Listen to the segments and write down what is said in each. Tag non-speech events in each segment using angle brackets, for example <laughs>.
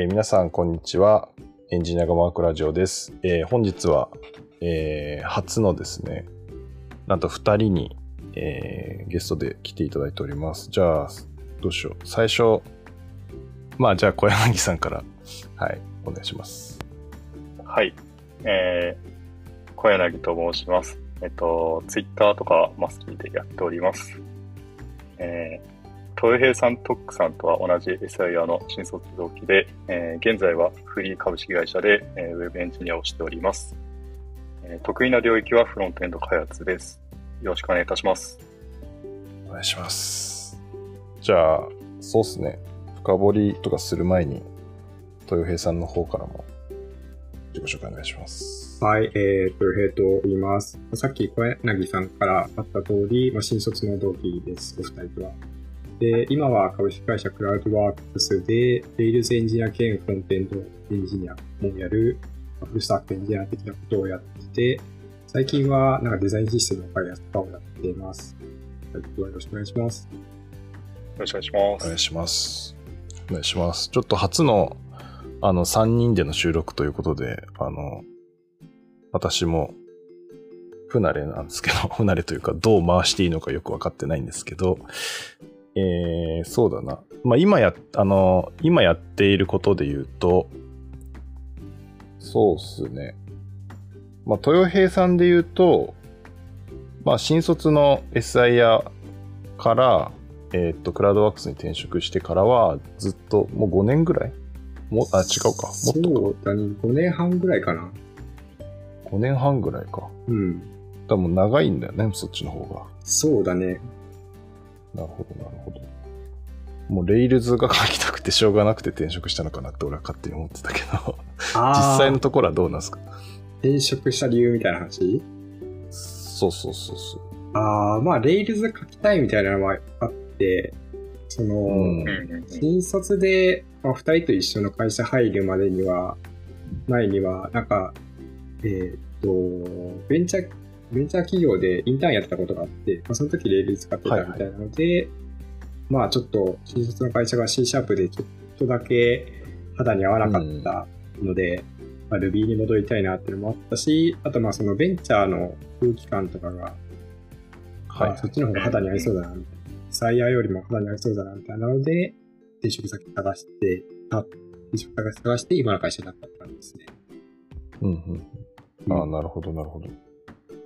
えー皆さん、こんにちは。エンジニアがマークラジオです。えー本日は、えー初のですね、なんと2人に、えゲストで来ていただいております。じゃあ、どうしよう。最初、まあ、じゃあ、小柳さんから、はい、お願いします。はい。えー、小柳と申します。えっと、ツイッターとかマスキーでやっております。えー、豊平さん、トックさんとは同じ SIR の新卒同期で、えー現在はフリー株式会社で、えーウェブエンジニアをしております。えー得意な領域はフロントエンド開発です。よろしくお願いいたします。お願いします。じゃあ、そうっすね。深掘りとかする前に、豊平さんの方からも、自己紹介お願いします。はい、えー、と、平と言います。さっき小柳さんからあった通り、まあ、新卒の同期です、お二人とは。で、今は株式会社クラウドワークスで、 Rails エンジニア兼フロントエンドエンジニアもやる、まあフルスタックエンジニア的なことをやってて、最近はなんかデザインシステムの開発とかをやっています。はい、よろしくお願いします。よろしくお願いします。お願いします。お願いします。ちょっと初の、あの、3人での収録ということで、あの、私も、不慣れなんですけど、不慣れというか、どう回していいのかよくわかってないんですけど、えー、そうだな。まあ、今や、あの、今やっていることで言うと、そうっすね。まあ、豊平さんで言うと、まあ、新卒の SIR から、えーっと、クラウドワークスに転職してからは、ずっと、もう5年ぐらい？もあ、違うか。もっとそうだね、5年半ぐらいかな。か。5年半ぐらいか。うん。多分長いんだよね、そっちの方が。そうだね。なるほど、なるほど。もう、レイルズが書きたくてしょうがなくて転職したのかなって俺は勝手に思ってたけど、実際のところはどうなんですか？転職した理由みたいな話？そうそうそうそう。ああ、まあ、レイルズ書きたいみたいなのはあって、その、新卒で、まあ、二人と一緒の会社入るまでには、前には、なんか、えーっと、ベンチャー、ベンチャー企業でインターンやってたことがあって、まあ、その時 Rails 使ってたみたいなので、まあちょっと、新卒の会社が C シャープでちょっとだけ肌に合わなかったので、まあ、Ruby に戻りたいなっていうのもあったし、あとまあそのベンチャーの空気感とかが、はいあ。そっちの方が肌に合いそうだな、みたいな。 SIer よりも肌に合いそうだな、みたいなので、転職先探して、あ、転職先探して今の会社になったって感じですね。うんうん。ああ、なるほど、なるほど。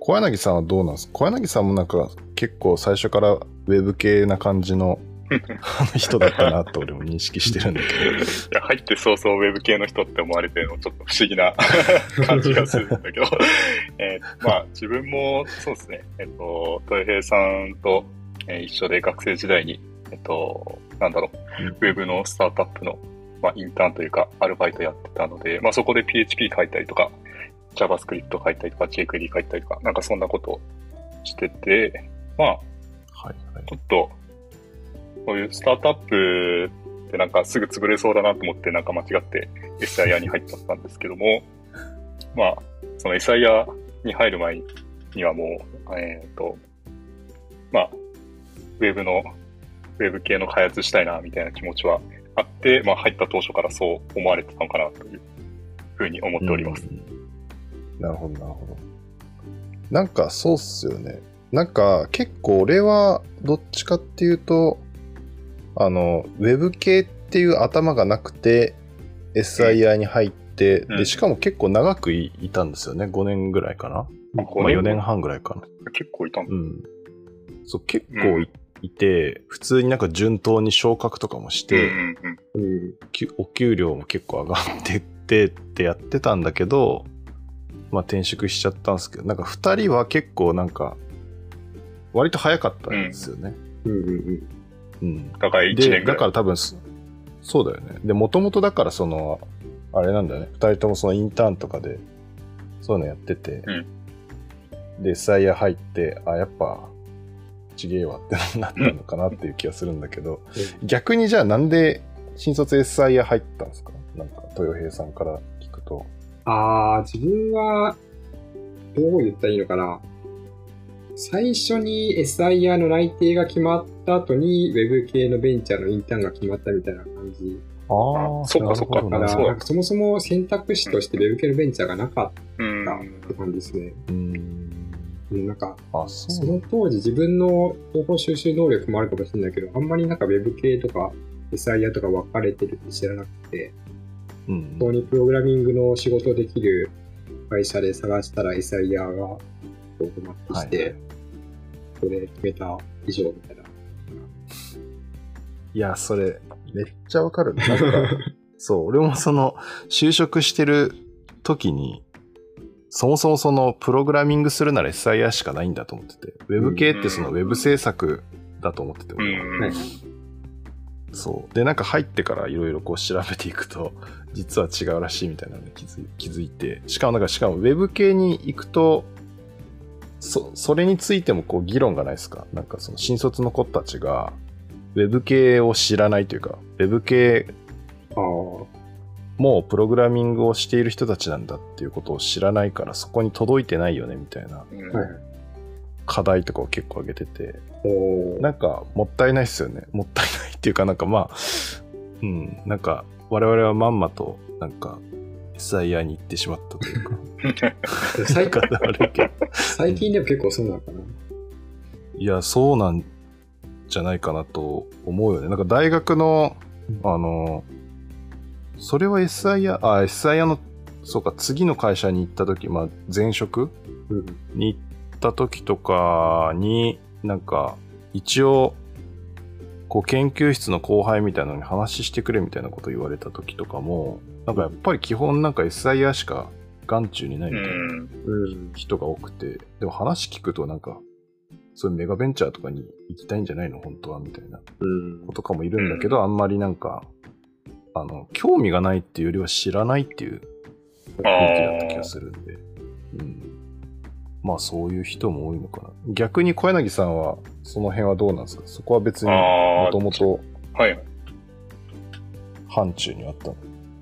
小柳さんはどうなんです？か小柳さんもなんか結構最初からウェブ系な感じのあ <laughs> の人だったなと俺も認識してるんだけいや、入って早々ウェブ系の人って思われてるのちょっと不思議な <laughs> 感じがするんだけど、えーまあ自分もそうですね、えっと、豊平さんと、えー一緒で学生時代に、えっと、なんだろう、うん。ウェブのスタートアップの、まあ、インターンというかアルバイトやってたので、まあそこで PHP 書いたりとか、JavaScript 書いたりとか、jQuery 書いたりとか、なんかそんなことをしてて、まあ、ど。はいはい。ちょっと、こういうスタートアップってなんかすぐ潰れそうだなと思ってなんか間違って SIR に入っちゃったんですけども、まあ、その SIR に入る前にはもう、えっ、と、まあ、ウェブの、ウェブ系の開発したいなみたいな気持ちはあって、まあ入った当初からそう思われてたのかなというふうに思っております。うんなるほど、なるほど。なんかそうっすよね。なんか結構俺はどっちかっていうと、あの、ウェブ系っていう頭がなくて、SIR に入って、うんで、しかも結構長くいいたんですよね。5年ぐらいかな。あまあ4年半ぐらいかな。結構いたんだ。うん。そう、結構い,、いて、普通になんか順当に昇格とかもして、うんうんうん。きお給料も結構上がってってってやってたんだけど、まあ転職しちゃったんですけど、なんか二人は結構なんか、割と早かったんですよね。うんうんうん。うん。だから1で、年。だから多分そ、そうだよね。で、もともとだからその、あれなんだよね。二人ともそのインターンとかで、そういうのやってて、で、SIR 入って、あ、やっぱ、ちげえわってなったのかなっていう気がするんだけど、逆にじゃあなんで新卒 SIR 入ったんですか？なんか、豊平さんから聞くと。ああ、自分は、どう言ったらいいのかな。最初に SIR の内定が決まった後に Web 系のベンチャーのインターンが決まったみたいな感じああ、そうかそうかだから、そもそも選択肢として Web 系のベンチャーがなかっうん。たって感じですね。うん。うん、なんか、あ、そそうの当時自分の情報収集能力もあるかもしれないけど、あんまりなんか Web 系とか SIR とか分かれてるって知らなくて、うん本当にプログラミングの仕事できる会社で探したら SIR がこうマッチして、はいそれで決めた以上みたいな。いや、それ、めっちゃわかる。なんか、<laughs> そう、俺もその、就職してる時に、そもそもその、プログラミングするなら SIR しかないんだと思ってて、Web 系ってその Web 制作だと思ってて、う俺はん。はいそう。で、なんか入ってからいろいろこう調べていくと、<laughs> 実は違うらしいみたいなのに気づい気づいて、しかもなんか、しかも Web 系に行くと、そ、それについてもこう議論がないですか？なんかその新卒の子たちが、Web 系を知らないというか、Web 系ああ、もうプログラミングをしている人たちなんだっていうことを知らないから、そこに届いてないよねみたいなうんはい。課題とかを結構挙げてて、なんかもったいないっすよね。もったいないっていうかなんかまあ、うん、なんか我々はまんまとなんか SIR に行ってしまったというか、<laughs> 最近でも結構そうなのかな。いや、そうなんじゃないかなと思うよね。なんか大学の、あの、それは SIR、あ、SIR の、そうか、次の会社に行った時、まあ前職うん。に行った時とかに、なんか、一応、こう研究室の後輩みたいなのに話してくれみたいなこと言われた時とかも、なんかやっぱり基本なんか SIR しか眼中にないみたいな。人が多くて、でも話聞くとなんか、そういうメガベンチャーとかに行きたいんじゃないの本当はみたいなうん子。とかもいるんだけど、あんまりなんか、あの、興味がないっていうよりは知らないっていう雰囲気だった気がするんで、うん。まあそういう人も多いのかな。逆に小柳さんは、その辺はどうなんですか？そこは別にあもー。ともとはい。範疇にあったの？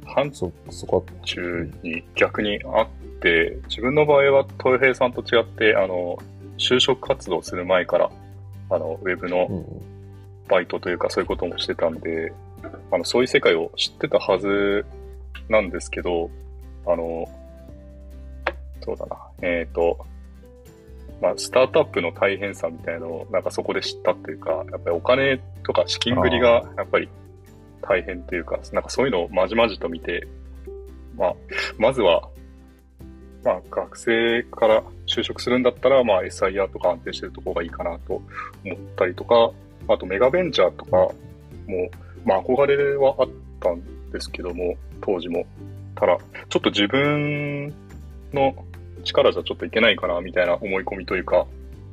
範そ、そこは、中に逆にあって、自分の場合は東平さんと違って、あの、就職活動する前から、あの、ウェブのうん、バイトというかそういうこともしてたんで、あの、そういう世界を知ってたはずなんですけど、あの、そうだな、えっ、と、まあ、スタートアップの大変さみたいのを、なんかそこで知ったっていうか、やっぱりお金とか資金繰りが、やっぱり大変というか、なんかそういうのをまじまじと見て、まあ、まずは、まあ、学生から就職するんだったら、まあ、SIR とか安定してるところがいいかなと思ったりとか、あとメガベンチャーとかも、まあ、憧れはあったんですけども、当時も。ただ、ちょっと自分の力じゃちょっといけないかな、みたいな思い込みというか、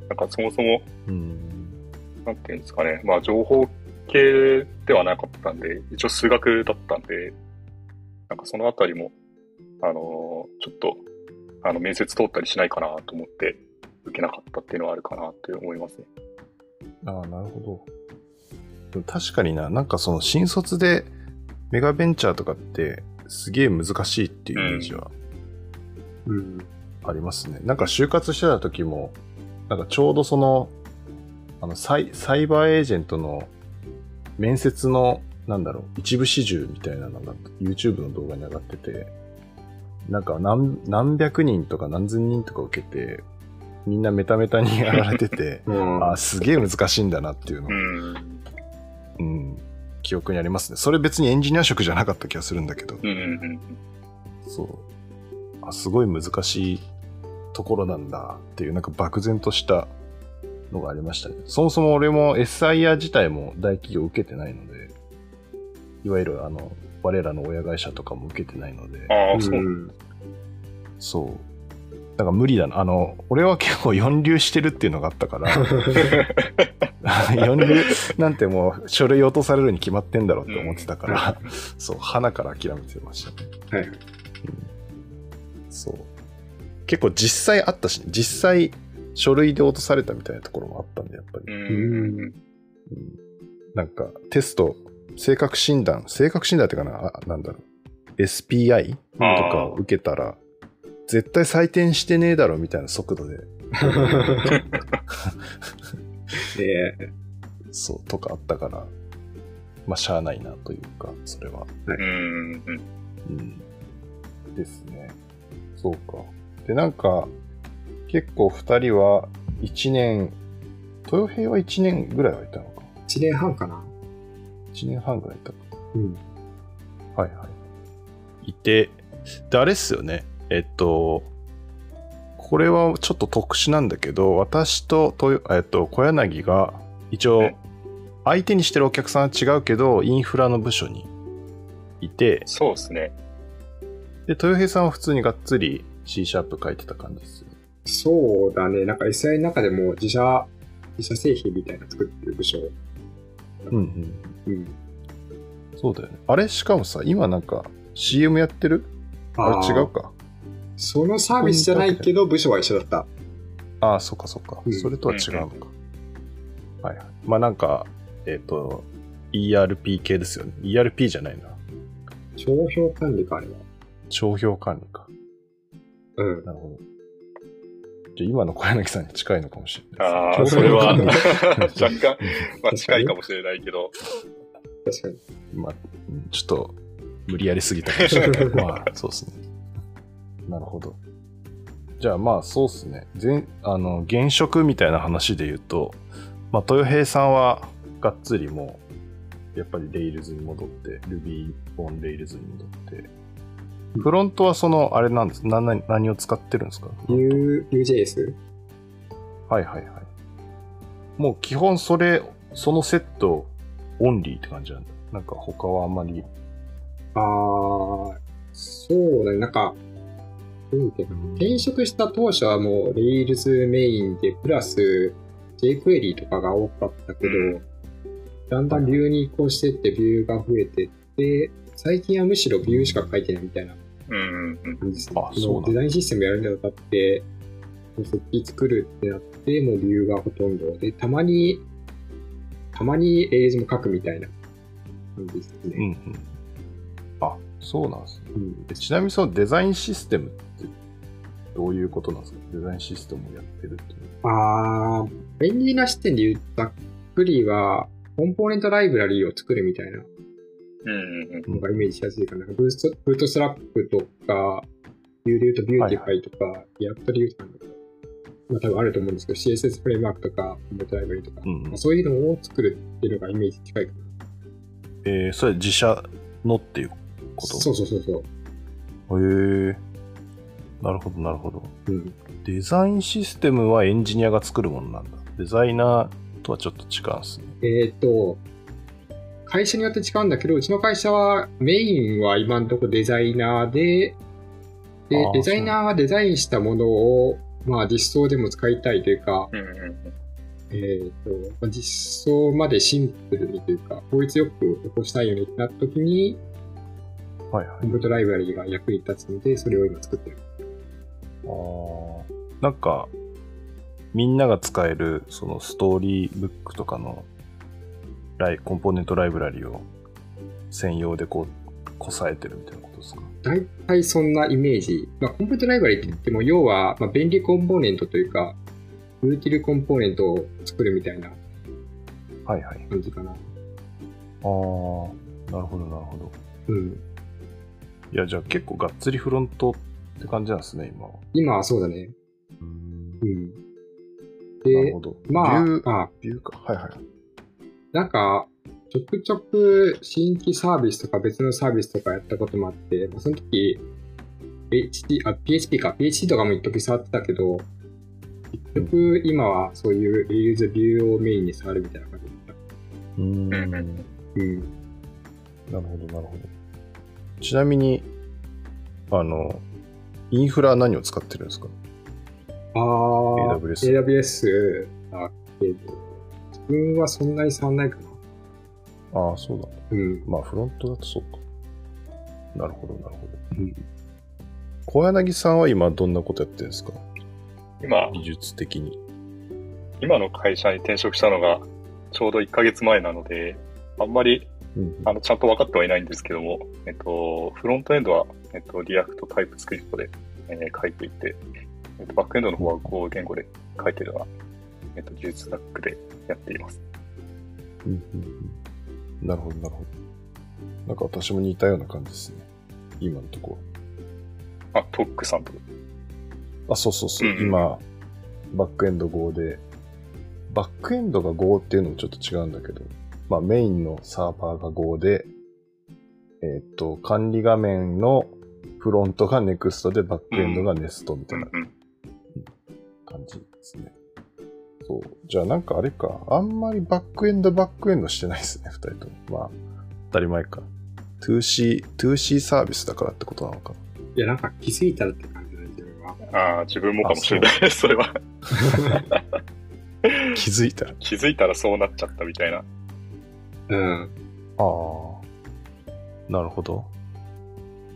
なんかそもそも、うん。なんていうんですかね、まあ、情報系ではなかったんで、一応数学だったんで、なんかそのあたりも、あのーちょっと、あの、面接通ったりしないかなと思って、受けなかったっていうのはあるかなって思いますね。ああ、なるほど。確かにな、なんかその新卒でメガベンチャーとかってすげえ難しいっていうイメージはうん。ありますね。なんか就活してた時も、なんかちょうどその、あのサイ、サイバーエージェントの面接の、なんだろう、一部始終みたいなのが YouTube の動画に上がってて、なんか何何百人とか何千人とか受けて、みんなメタメタにやられてて、<laughs> うん。あーすげえ難しいんだなっていうのをうん。うん、記憶にありますね。それ別にエンジニア職じゃなかった気がするんだけど、うんうんうん。そう。あ、すごい難しいところなんだっていう、なんか漠然としたのがありましたね。そもそも俺も SIR 自体も大企業受けてないので、いわゆるあの、我らの親会社とかも受けてないので、ああ、そう。ん。そう。だから無理だな。あの、俺は結構四流してるっていうのがあったから、<laughs> 四流なんてもう書類落とされるに決まってんだろうって思ってたから、そう、花から諦めてましたね。はい。そう。結構実際あったし、実際書類で落とされたみたいなところもあったんで、やっぱり。うん。うんなんかテスト、性格診断、性格診断ってかな、あなんだろう、SPI とかを受けたら、絶対採点してねえだろみたいな速度で、<laughs> えそう、とかあったから、まあ、しゃあないなというか、それは。うん。うん。うん。ですね。そうか。で、なんか、結構二人は一年、豊平は一年ぐらいはいたのか。1年半かな。一年半ぐらいいたか。うん。はいはい。いて、で、あれっすよね。えっと、これはちょっと特殊なんだけど、私と豊、えっと、小柳が、一応え、相手にしてるお客さんは違うけど、インフラの部署にいて、そうですね。で、豊平さんは普通にがっつり C シャープ書いてた感じです。そうだね。なんか SI の中でも自社、自社製品みたいなの作ってる部署。うんうん。うん。そうだよね。あれしかもさ、今なんか CM やってる？あれ違うか。そのサービスじゃないけど、部署は一緒だった。ああ、そっかそっかう。んそれとは違うのか。はいはい。まあなんか、えっ、と、ERP 系ですよね。ERP じゃないな。商標管理か、あれは。商標管理か。うん。なるほど。じゃあ今の小柳さんに近いのかもしれないああ。それは <laughs> 若干、<laughs> まあ近いかもしれないけど、確かに。まあ、うんちょっと無理やりすぎたかもしれない。<laughs> まあ、そうですね。なるほど。じゃあまあそうですね。全あの現職みたいな話で言うと、まあ、豊平さんはがっつりもう、やっぱりレイルズに戻って、Ruby on Rails に戻って、フロントはその、あれなんです。な何何を使ってるんですか？U、UJS? はいはいはい。もう基本それ、そのセットオンリーって感じなんだ。なんか他はあんまり。あー、そうだね。なんか、どういうけ転職した当初はもう Rails メインで、プラス jQuery とかが多かったけど、うんだんだんビューに移行してってビューが増えてって、最近はむしろビューしか書いてないみたいな。感じですね。デザインシステムやるにあたって、設計作るってなって、もうビューがほとんどで、たまに、たまに Rails も書くみたいな感じですね。うんうん。あ、そうなんですね。うんえちなみにそのデザインシステムってどういうことなんですか？デザインシステムをやってるっていうあー、便利な視点で言うと、ざっくりは、コンポーネントライブラリーを作るみたいな。のがイメージしやすいかな。ブースト Bootstrap とか、 Vue で言うと Vuetify とか、 React で言うとなんだろうまあ多分あると思うんですけど、CSS フレームワークとか、コントライブラリーとか、うんうんまあそういうのを作るっていうのがイメージ近いかな。えー、それ自社のっていうこと？そうそうそうそう。へえなるほどなるほど。うん。デザインシステムはエンジニアが作るものなんだ。デザイナーとはちょっと違うんですね。えっ、と、会社によって違うんだけど、うちの会社はメインは今のところデザイナーで、であー、デザイナーがデザインしたものを、まあ実装でも使いたいというか、うんうんうん。えっ、と、まあ実装までシンプルにというか、効率よく起こしたいようになった時に、はいはいコン。ピュートライブラリが役に立つので、それを今作ってる。あーなんか、みんなが使える、そのストーリーブックとかのライコンポーネントライブラリを専用でこう、こさえてるみたいなことですか大体そんなイメージ。まあ、コンピュートライブラリって言っても、要は、まあ、便利コンポーネントというか、ユーティルコンポーネントを作るみたいなはいはい。感じかな。ああ、なるほどなるほど。うん。いや、じゃあ結構がっつりフロントって感じなんですね、今は。今はそうだね。うん。なるでほ、ど。まあ、ビュー、あ、ビューか。はいはい。なんか、ちょくちょく新規サービスとか別のサービスとかやったこともあって、まあ、その時、HT、あ、PHP か、PHP とかも一時触ってたけど、結局今はそういう Rails ビューをメインに触るみたいな感じだった。うーん。うんなるうん。ほど、なるほど。ちなみに、あの、インフラは何を使ってるんですか？あー、AWS AWS だけど、自分はそんなに触んないかな。ああ、そうだ。うん。まあ、フロントだとそうか。なるほど、なるほど。うん小柳さんは今どんなことやってるんですか？今、技術的に。今の会社に転職したのがちょうど1ヶ月前なので、あんまりうんあのちゃんと分かってはいないんですけども、えっと、フロントエンドは、えっと、 React TypeScript で、えー書いていて、えっと、バックエンドの方は Go 言語で書いてるのは、えっと、技術スタックでやっています。うんうんうんなるほど、なるほど。なんか私も似たような感じですね。今のところ。あ、トックさんと。あ、そうそうそう。うんうん今、バックエンド5で、バックエンドが5っていうのもちょっと違うんだけど、まあメインのサーバーが5で、えっ、と、管理画面のフロントが NEXT でバックエンドが NEST みたいな。感じですね。そう。じゃあなんかあれか、あんまりバックエンドバックエンドしてないですね、二人とも。まあ、当たり前か。2C、2C サービスだからってことなのかな。いや、なんか気づいたらって感じだね、自分は。ああ、自分もかもしれないです、それは。<laughs> 気づいたら。気づいたらそうなっちゃったみたいな。うん。ああ。なるほど。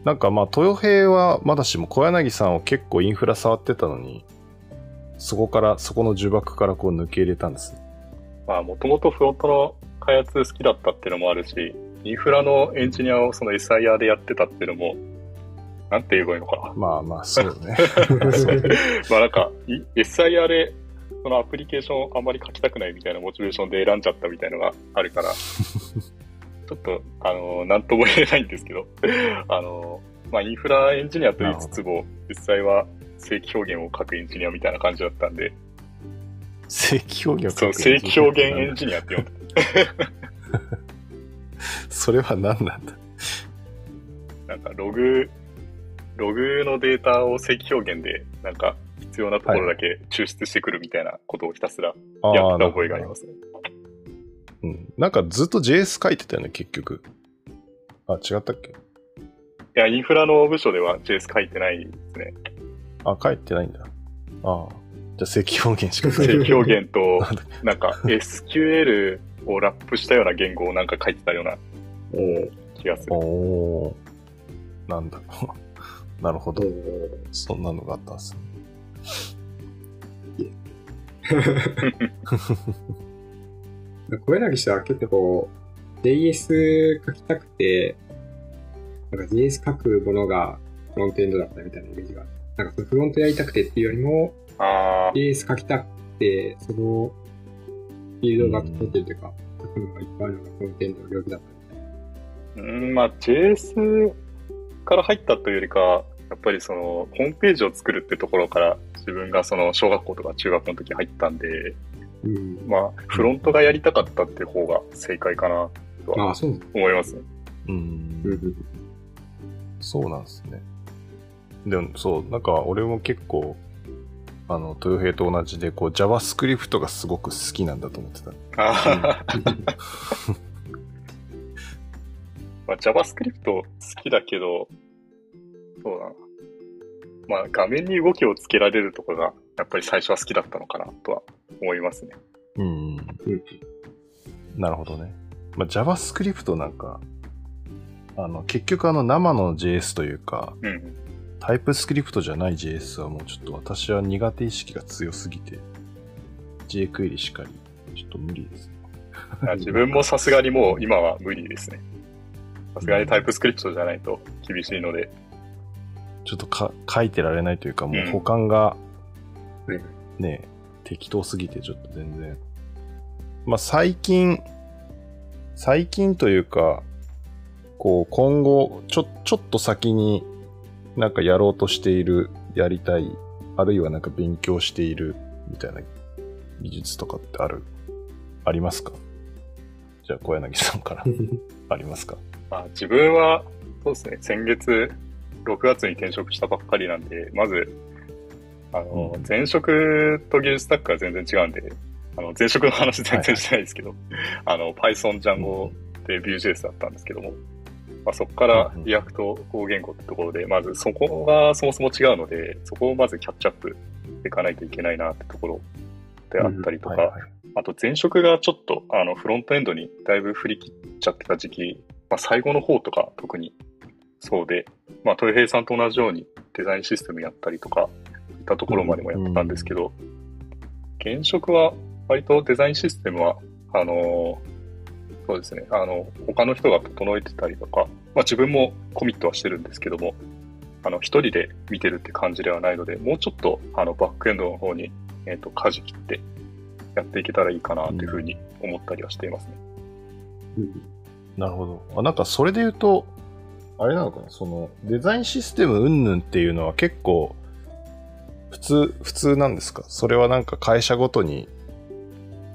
なんかまあ、豊平はまだしも小柳さんを結構インフラ触ってたのに、そこから、そこの呪縛からこう抜け入れたんですね。まあ、もともとフロントの開発好きだったっていうのもあるし、インフラのエンジニアをその SIR でやってたっていうのも、なんて言えばいいのかな。まあまあ、そうね。<laughs> まあなんか、い SIR でそのアプリケーションをあんまり書きたくないみたいなモチベーションで選んじゃったみたいなのがあるから、<laughs> ちょっと、あの、なんとも言えないんですけど、あの、まあインフラエンジニアと言いつつも、実際は正規表現を書くエンジニアみたいな感じだったんで、正規表現を書そう、く正規表現エンジニアって呼んで <laughs> それは何なんだ？なんかログ、ログのデータを正規表現で、なんか必要なところだけ抽出してくるみたいなことをひたすらやった覚えがありますね。うん。なんかずっと JS 書いてたよね、結局。あ、違ったっけ？いや、インフラの部署では JS 書いてないですね。あ、書いてないんだ。ああ。じゃあ正規表現しか書 <laughs> い正てない。規表現と、なんか SQL をラップしたような言語をなんか書いてたような気がする。おー。なんだろう。<laughs> なるほど。おそんなのがあったんですね。<laughs> 小柳氏は結構 JS 書きたくて、なんか JS 書くものがフロントエンドだったみたいなイメージがある。なんかそのフロントやりたくてっていうよりも、あ JS 書きたくて、そのフィールドが整ってるというか、書くのがいっぱいあるのがフロントエンドの領域だったみたいな。ー、うん、まあ JS から入ったというよりか、やっぱりその、ホームページを作るってところから、自分がその小学校とか中学校の時入ったんで、うん。まあ、フロントがやりたかったっていう方が正解かなとはああ、そうなんだ。思いますね。うんうんうんそうなんですね。でも、そう、なんか俺も結構、あの、豊平と同じで、こう、JavaScript がすごく好きなんだと思ってた。あー <laughs> まあ、JavaScript 好きだけど、そうだな。まあ、画面に動きをつけられるところが、やっぱり最初は好きだったのかなとは思いますね。うん。うんなるほどね。まあ、JavaScript なんか、あの、結局あの生の JS というか、うん。タイプスクリプトじゃない JS はもうちょっと私は苦手意識が強すぎて、jQuery しかり、ちょっと無理ですね。あ自分もさすがにもう今は無理ですね。さすがにタイプスクリプトじゃないと厳しいので、ちょっとか書いてられないというか、もううん保管がはいね、適当すぎてちょっと全然。まあ最近、最近というか、こう今後、ちょ、ちょっと先になんかやろうとしている、やりたい、あるいはなんか勉強しているみたいな技術とかってある、ありますか？じゃあ小柳さんから。<laughs> ありますか？まあ、自分は、そうですね、先月、6月に転職したばっかりなんで、まず、あの、うん。前職と技術スタックが全然違うんで、あの、前職の話全然してないですけど、あの、Python、Django で Vue.js だったんですけども、まあ、そこからうん。うん React 語言語ってところで、まずそこがそもそも違うので、そこをまずキャッチアップしていかないといけないなってところであったりとか、はいはい。あと前職がちょっとあのフロントエンドにだいぶ振り切っちゃってた時期、まあ、最後の方とか特にそうで、まあ、豊平さんと同じようにデザインシステムやったりとか、いったところまでもやったんですけど、現職は割とデザインシステムは、あのーそうですね、あの、他の人が整えてたりとか、まあ自分もコミットはしてるんですけども、あの、一人で見てるって感じではないので、もうちょっと、あの、バックエンドの方に、えっ、と、舵切ってやっていけたらいいかなというふうに思ったりはしていますね。うん。なるほど。あなんかそれで言うと、あれなのかな、そのデザインシステム云々っていうのは結構普通、普通なんですか？それはなんか会社ごとに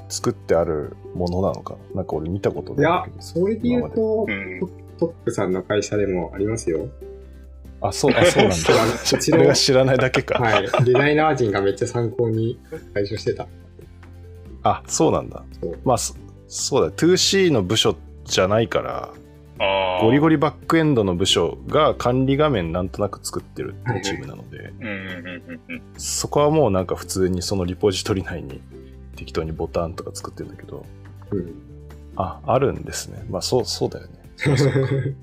作ってあるものなのか？ななんか俺見たこといやないけど。、それで言うとう、ん。トップさんの会社でもありますよ。あ、そう、あ、そうなんだ <laughs> そうあの。こちら俺が知らないだけか。はい。デザイナー陣がめっちゃ参考に対処してた。あ、そうなんだそう。まあ、そそうだ、2C の部署じゃないから、ああ。ゴリゴリバックエンドの部署が管理画面なんとなく作ってるっていうチームなので、うんうんうんうんそこはもうなんか普通にそのリポジトリ内に適当にボタンとか作ってるんだけど、うん。あ、あるんですね。まあそう、そうだよね。<laughs>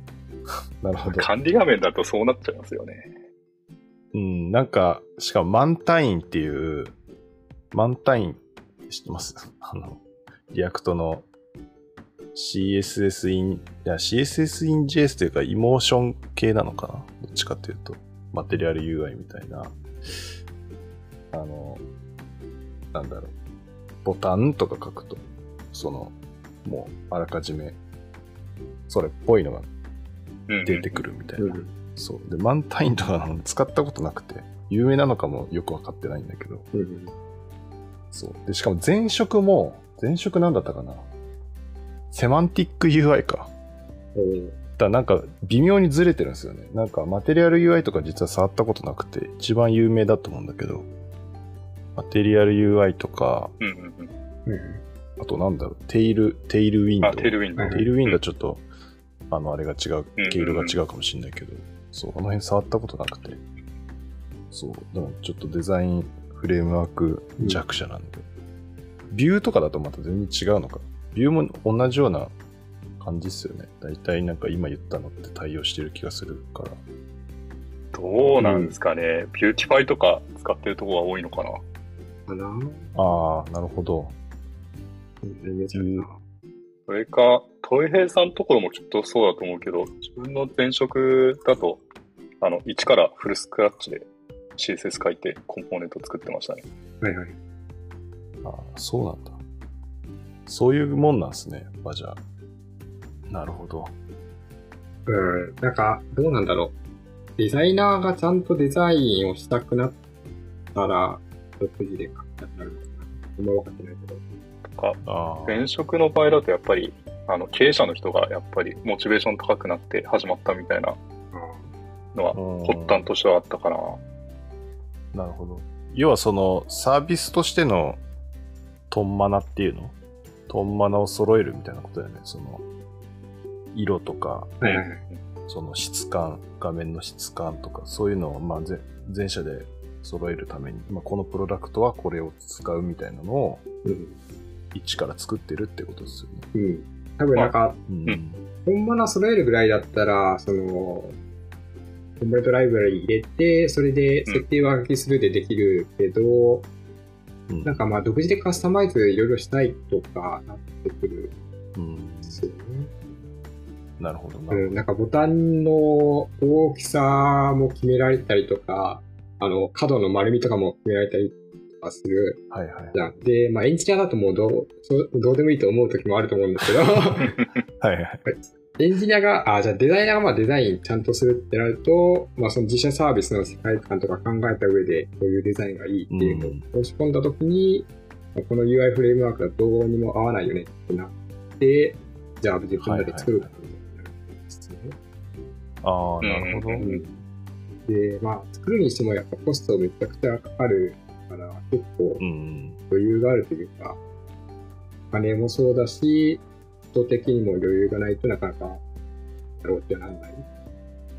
なるほど。管理画面だとそうなっちゃいますよね。うん、なんか、しかも Mantine っていう、 Mantine 知ってます？<laughs> あの、 React の CSS in、いや、CSS in JS というか、 Emotion 系なのかな？どっちかというと、 Material UI みたいな、あの、なんだろう、ボタンとか書くと、その、もう、あらかじめ、それっぽいのが出てくるみたいな。うんそう。で、マンタインとかの使ったことなくて、有名なのかもよくわかってないんだけど、うんそう。で、しかも前職も、前職なんだったかな？セマンティック UI か。だなんか微妙にずれてるんですよね。なんかマテリアル UI とか実は触ったことなくて、一番有名だと思うんだけど、マテリアル UI とか、うんうんうん。うんあとなんだろう、テイル、テイルウィンドテールウィンドテイルウィンドウちょっと、あの、あれが違ううん、毛色が違うかもしれないけど、そう、あの辺触ったことなくて、そう、でもちょっとデザインフレームワーク弱者なんで、ビューとかだとまた全然違うのか。ビューも同じような感じっすよね。大体なんか今言ったのって対応してる気がするから。どうなんですかね。 Vuetify とか使ってるところが多いのかな。かなああ、なるほど。それか、トヨヘイさんのところもきっとそうだと思うけど、自分の前職だと、あの、一からフルスクラッチで CSS 書いてコンポーネント作ってましたね。はいはい。ああ、そうなんだ。そういうもんなんですね、バジャー。なるほど。うん、なんか、どうなんだろう。デザイナーがちゃんとデザインをしたくなったら、独自で書きたくなるのかな。あんま分かってないけど。とか。前職の場合だとやっぱり、あの、経営者の人がやっぱりモチベーション高くなって始まったみたいなのはうん発端としてはあったかな。なるほど。要はそのサービスとしてのトンマナっていうの？トンマナを揃えるみたいなことだよね。その色とか。その質感、画面の質感とか、そういうのをまあぜ全社で揃えるために、まあ、このプロダクトはこれを使うみたいなのをうん。一から作ってるってことですよね。うん。多分なんか、うん。うん本物揃えるぐらいだったら、その、コンポトライブラリ入れて、それで設定を上書きするでできるけど、うんなんかまあ独自でカスタマイズいろいろしたいとかなってくるうんんですよね。なるほどな。うん、なんかボタンの大きさも決められたりとか、あの、角の丸みとかも決められたりとかするはいはい。じゃん。で、まあエンジニアだともうどう、そうどうでもいいと思う時もあると思うんですけど、<laughs> はいはい。エンジニアが、あ、じゃあデザイナーがまあデザインちゃんとするってなると、まあその自社サービスの世界観とか考えた上で、こういうデザインがいいっていうのを申し込んだときに、まあこの UI フレームワークはどうにも合わないよねってなって、じゃあ自分らで作るかみたいになるんですよね。ああ、なるほど。うんうんで、まあ作るにしてもやっぱコストめちゃくちゃかかるから、結構うん。余裕があるというか、お金もそうだし、人的にも余裕がないとなかなかやろうってならない。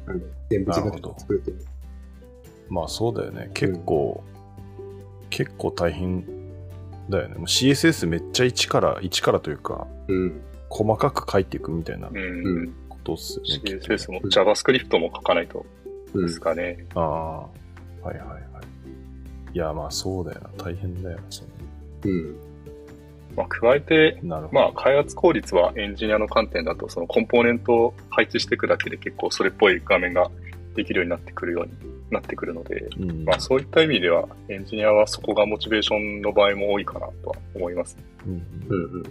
あの全部自分で作るっていうまあそうだよね。結構、結構大変だよね。もう CSS めっちゃ一から、一からというか、うん。細かく書いていくみたいなうん。うんことっすよね。CSS も JavaScript も書かないとうんですかね。ああ、はいはいはい。いや、まあそうだよな。大変だよな、そのうん。まあ、加えて、なるほど。まあ、開発効率はエンジニアの観点だと、そのコンポーネントを配置していくだけで結構それっぽい画面ができるようになってくるようになってくるので、うん、まあ、そういった意味では、エンジニアはそこがモチベーションの場合も多いかなとは思います。うんうん。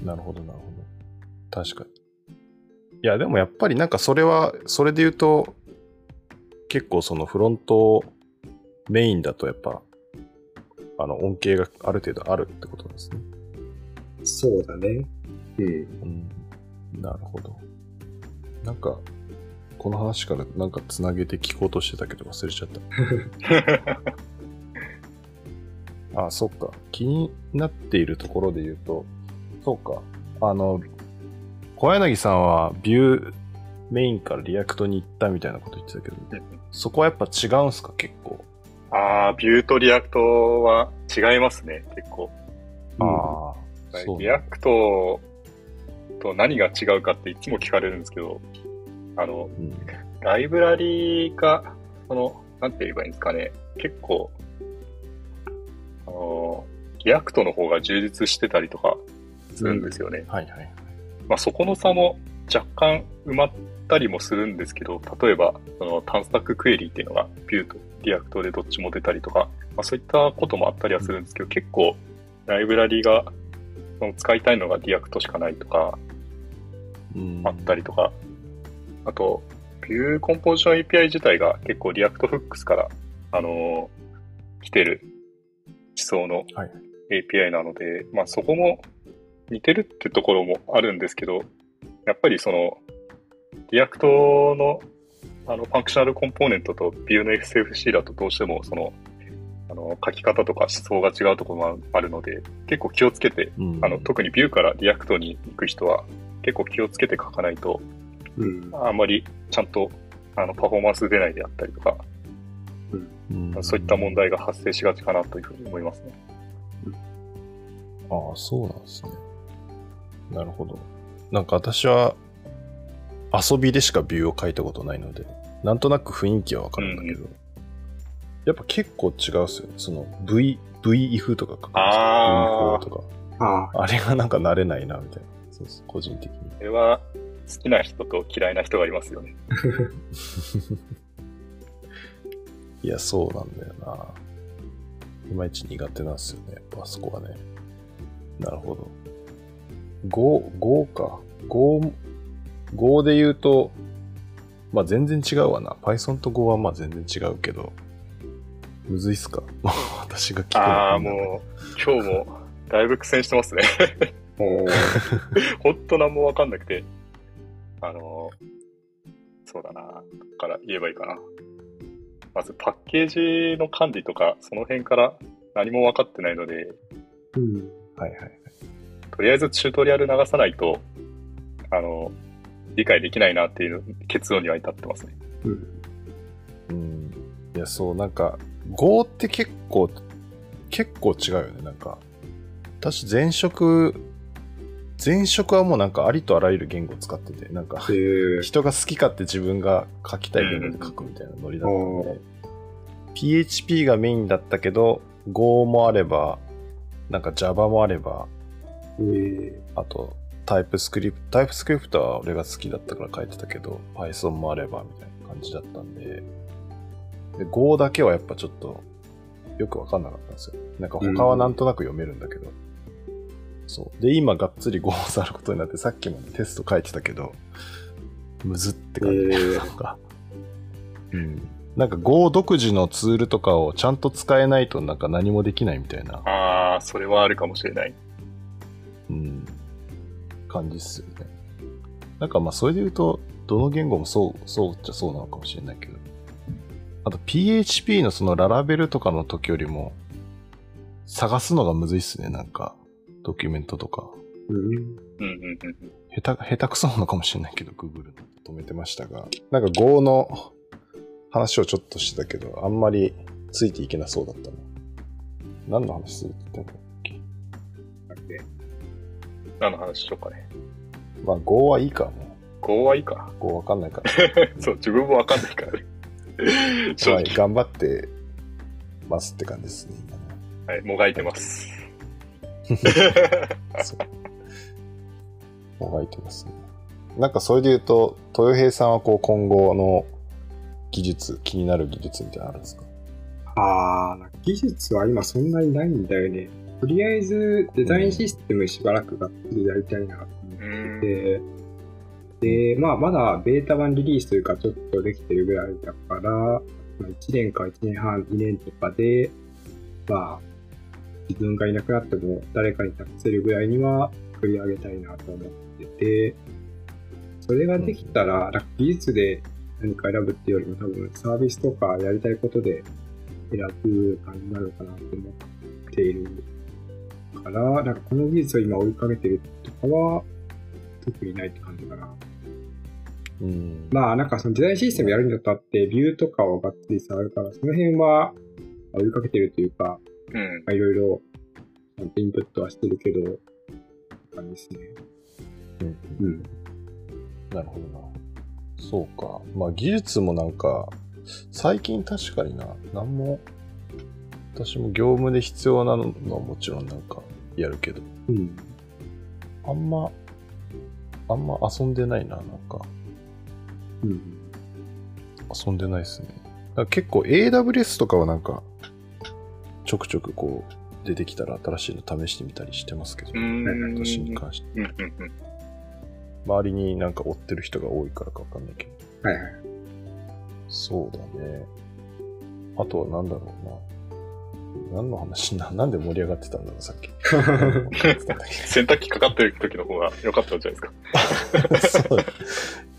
うん。なるほど、なるほ確かに。いや、でもやっぱりなんかそれは、それで言うと、結構そのフロントメインだとやっぱ、あの、恩恵がある程度あるってことですね。そうだね。うん。うん。なるほど。なんか、この話からなんかつなげて聞こうとしてたけど忘れちゃった。<laughs> あ、そっか。気になっているところで言うと、そうか。あの、小柳さんは Vue メインから React に行ったみたいなこと言ってたけど、そこはやっぱ違うんすか？結構。ああ、 Vue と React は違いますね、結構。ああ、そう。 React と何が違うかっていつも聞かれるんですけど、あの、うんライブラリが、その、なんて言えばいいんですかね、結構、あの、 React の方が充実してたりとかするんですよね。はいはい。まあそこの差も若干埋まったりもするんですけど、例えば、その TanStack Query っていうのが、 Vue とReact でどっちも出たりとか、まあそういったこともあったりはするんですけど、結構、ライブラリが、その使いたいのが React しかないとか、うん。あったりとか、あと、 Vue Composition API 自体が結構 React Hooks から、あのー来てる思想のはい。API なので、まあそこも似てるってところもあるんですけど、やっぱりその、React のあの functional component と Vue の SFC だとどうしてもその、あの書き方とか思想が違うところもあるので、結構気をつけてうんあの、特に Vue から React に行く人は結構気をつけて書かないと、うん。あんまりちゃんとあのパフォーマンス出ないであったりとか、うんそういった問題が発生しがちかなというふうに思いますね。ああ、そうなんですね。なるほど。なんか私は遊びでしかビューを書いたことないので、なんとなく雰囲気はわかるんだけど、やっぱ結構違うっすよね。その V、VIF とか書くんですよあー V4 とか。ああ、あれがなんか慣れないな、みたいな。そうそう、個人的に。これは好きな人と嫌いな人がいますよね。<laughs> いや、そうなんだよな。いまいち苦手なんですよね、やっぱあそこはね。なるほど。5、5か。5、5で言うと、まあ全然違うわな。Python と Go はまあ全然違うけど、むずいっすか？<laughs> 私が聞くのああ、もう今日もだいぶ苦戦してますね。おー <laughs> ほんと何もわかんなくて。あのーそうだな。から言えばいいかな。まずパッケージの管理とか、その辺から何も分かってないので、うん。はいはいはい。とりあえずチュートリアル流さないと、あの、理解できないなっていう結論には至ってますね。うん。うん。いや、そう、なんか、Go って結構、結構違うよね。なんか、私前職、前職はもうなんかありとあらゆる言語を使ってて、なんか。人が好き勝手自分が書きたい言語で書くみたいなノリだったんで、PHP がメインだったけど、Go もあれば、なんか Java もあれば、へえ。あと、タイプスクリプト、タイプスクリプトは俺が好きだったから書いてたけど、Python もあればみたいな感じだったんで、で、Go だけはやっぱちょっとよくわかんなかったんですよ。なんか他はなんとなく読めるんだけど。そう。で、今がっつり <laughs> Go を触ることになって、さっきもテスト書いてたけど、むずって感じ。へーなんか、うん。なんか Go 独自のツールとかをちゃんと使えないとなんか何もできないみたいな。ああ、それはあるかもしれない。うん、感じっすよね。なんかまあそれで言うと、どの言語もそう、そうっちゃそうなのかもしれないけど。あと PHP のそのララベルとかの時よりも、探すのがむずいっすね、なんか。ドキュメントとか。うん。うんうんうんうん。下手、下手くそなのかもしれないけど、Google の止めてましたが。なんか Go の話をちょっとしてたけど、あんまりついていけなそうだったな。何の話するって言ったんだっけ？何の話しようかね。まあ Go はいいか、も Go はいいか。う。Go わかんないから。<laughs> そう、自分もわかんないからね。<laughs> 正はい、直、頑張ってますって感じですね、今ね。はい、もがいてます。そう。もがいてますね。なんかそれで言うと、豊平さんはこう今後の技術、気になる技術みたいなのあるんですか？ああ、技術は今そんなにないんだよね。とりあえずデザインシステムしばらくがっつりやりたいなと思ってて、で、まあまだベータ版リリースというかちょっとできてるぐらいだから、まあ、1年か1年半、2年とかで、まあ、自分がいなくなっても誰かに託せるぐらいには作り上げたいなと思ってて、それができたら、なんか技術で何か選ぶっていうよりも多分サービスとかやりたいことで選ぶ感じなのかなと思っている。から、なんかこの技術を今追いかけてるとかは特にないって感じかな。うん。まあなんかそのデザインシステムやるにあたってビューとかをがっつり触るから、その辺は追いかけてるというか、うん。まあいろいろインプットはしてるけど、感じですね。うんうん。なるほどな。そうか。まあ技術もなんか、最近確かにな、なんも、私も業務で必要なのはもちろんなんかやるけど、うん。あんま、あんま遊んでないな、なんか。うん。遊んでないですね。だから結構 AWS とかはなんか、ちょくちょくこう、出てきたら新しいの試してみたりしてますけど、うん。私に関して。うんうんうん。周りになんか追ってる人が多いからかわかんないけど。はいはい。そうだね。あとはなんだろうな。何の話？な、<laughs> なんで盛り上がってたんだろう、さっき。<laughs> 洗濯機かかってる時の方が良かったんじゃないですか。<laughs> そう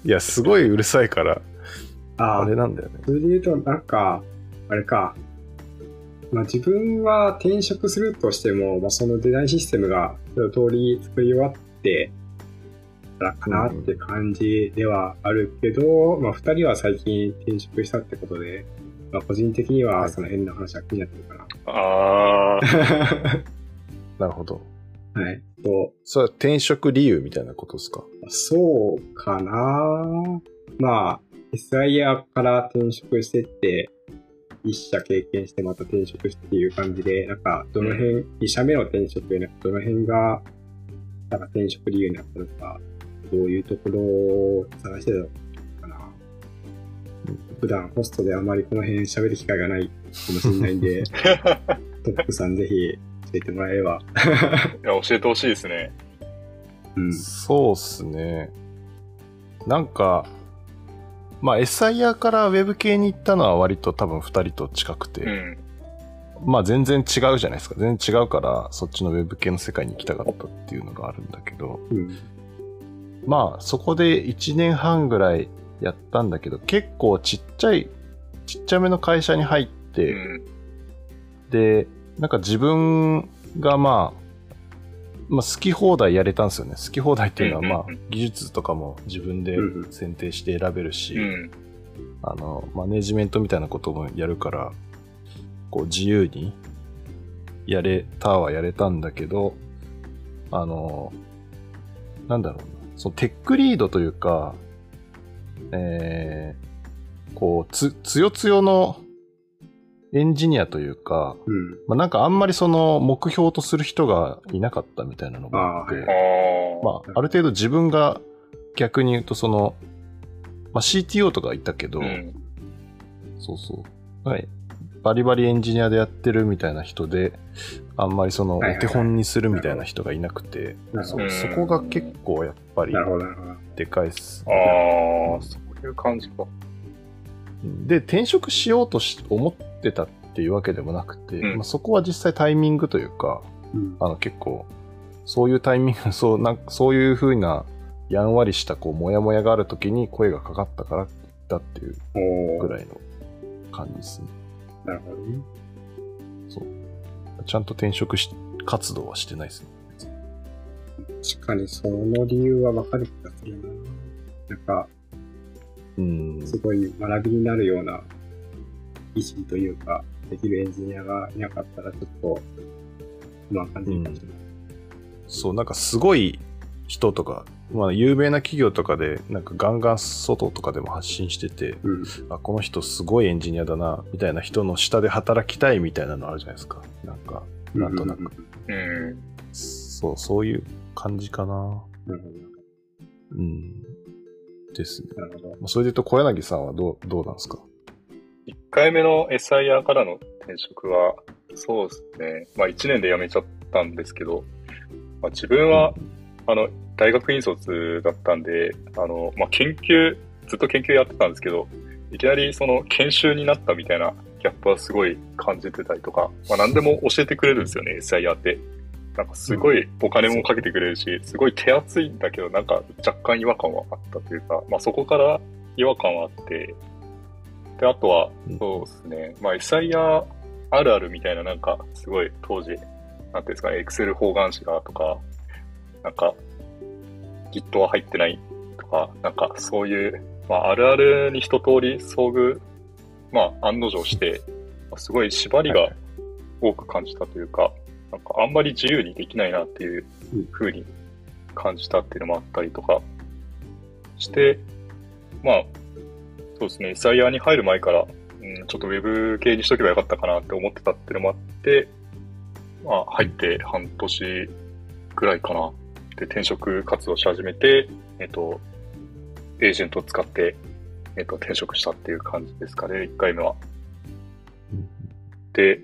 いや、すごいうるさいから、あああれ、なんだよね。それで言うと、なんか、あれか。まあ自分は転職するとしても、まあそのデザインシステムが一通り作り終わって、からかなって感じではあるけど、まあ二人は最近転職したってことで、まあ個人的にはその辺の話は気になってるかあー。な。<laughs> なるほど。はい。と、それは転職理由みたいなことですか？そうかなまあ、SIR から転職してって、一社経験してまた転職してっていう感じで、なんか、どの辺、一社目の転職で、なんかどの辺が、なんか転職理由になったのか、どういうところを探してたのかな。普段ホストであまりこの辺喋る機会がないかもしれないんで、<laughs> トップさんぜひ教えてもらえれば。いや、教えてほしいですね。うん。そうっすね。なんか、まあ SIR からウェブ系に行ったのは割と多分二人と近くて、うん。まあ全然違うじゃないですか。全然違うから、そっちのウェブ系の世界に行きたかったっていうのがあるんだけど、うん。まあそこで1年半ぐらいやったんだけど、結構ちっちゃい、ちっちゃめの会社に入って、うん。で、なんか自分がまあ、まあ好き放題やれたんですよね。好き放題っていうのはまあ技術とかも自分で選定して選べるし、うん。あの、マネジメントみたいなこともやるから、こう自由にやれたはやれたんだけど、あの、なんだろうな、そのテックリードというか、えー、こう、つ、つよつよのエンジニアというか、うん。まあ、なんかあんまりその目標とする人がいなかったみたいなのがあって、あ。まあ、ある程度自分が逆に言うとその、まあ、CTO とかいたけど、うん。そうそう。はい。バリバリエンジニアでやってるみたいな人で、あんまりその、お手本にするみたいな人がいなくて、そこが結構やっぱり。でかいっす。ああ、そういう感じか。で、転職しようとし思ってたっていうわけでもなくて、うんまあ、そこは実際タイミングというか、うん。あの結構、そういうタイミング、<laughs> そう、なんかそういう風な、やんわりした、こう、もやもやがあるときに声がかかったからだっていうぐらいの感じですね。なるほどね。ちゃんと転職し活動はしてないですね。確かにその理由はわかる気がするな。なんか、うん。すごい学びになるような意識というか、できるエンジニアがいなかったらちょっと、不満感じるかもしれない。そう、なんかすごい人とか、まあ有名な企業とかで、なんかガンガン外とかでも発信してて、うん。あ、この人すごいエンジニアだな、みたいな人の下で働きたいみたいなのあるじゃないですか。なんか、なんとなく。うん。そう、そういう感じかな。なるほうん。ですね。ど。なるほど。まあそれで言うと小柳さんはどう、どうなんですか？1回目の SIR からの転職は、そうですね。まあ1年で辞めちゃったんですけど、まあ、自分は、あの、大学院卒だったんで、あの、まあ、研究、ずっと研究やってたんですけど、いきなりその研修になったみたいなギャップはすごい感じてたりとか、まあ、何でも教えてくれるんですよね、SIR って。なんかすごいお金もかけてくれるし、すごい手厚いんだけど、なんか若干違和感はあったというか、まあそこから違和感はあって、で、あとは、そうですね、まあ SIR あるあるみたいななんかすごい当時、なんていうんですかね、エクセル方眼紙がとか、なんか Git は入ってないとか、なんかそういう、まああるあるに一通り遭遇、まあ案の定して、すごい縛りが多く感じたというか、なんかあんまり自由にできないなっていう風に感じたっていうのもあったりとかして、まあ、そうですね、SIR に入る前から、うん、ちょっとウェブ系にしとけばよかったかなって思ってたっていうのもあって、まあ、入って半年ぐらいかな。で、転職活動し始めて、えっと、エージェントを使って、えっと、転職したっていう感じですかね、1回目は。で、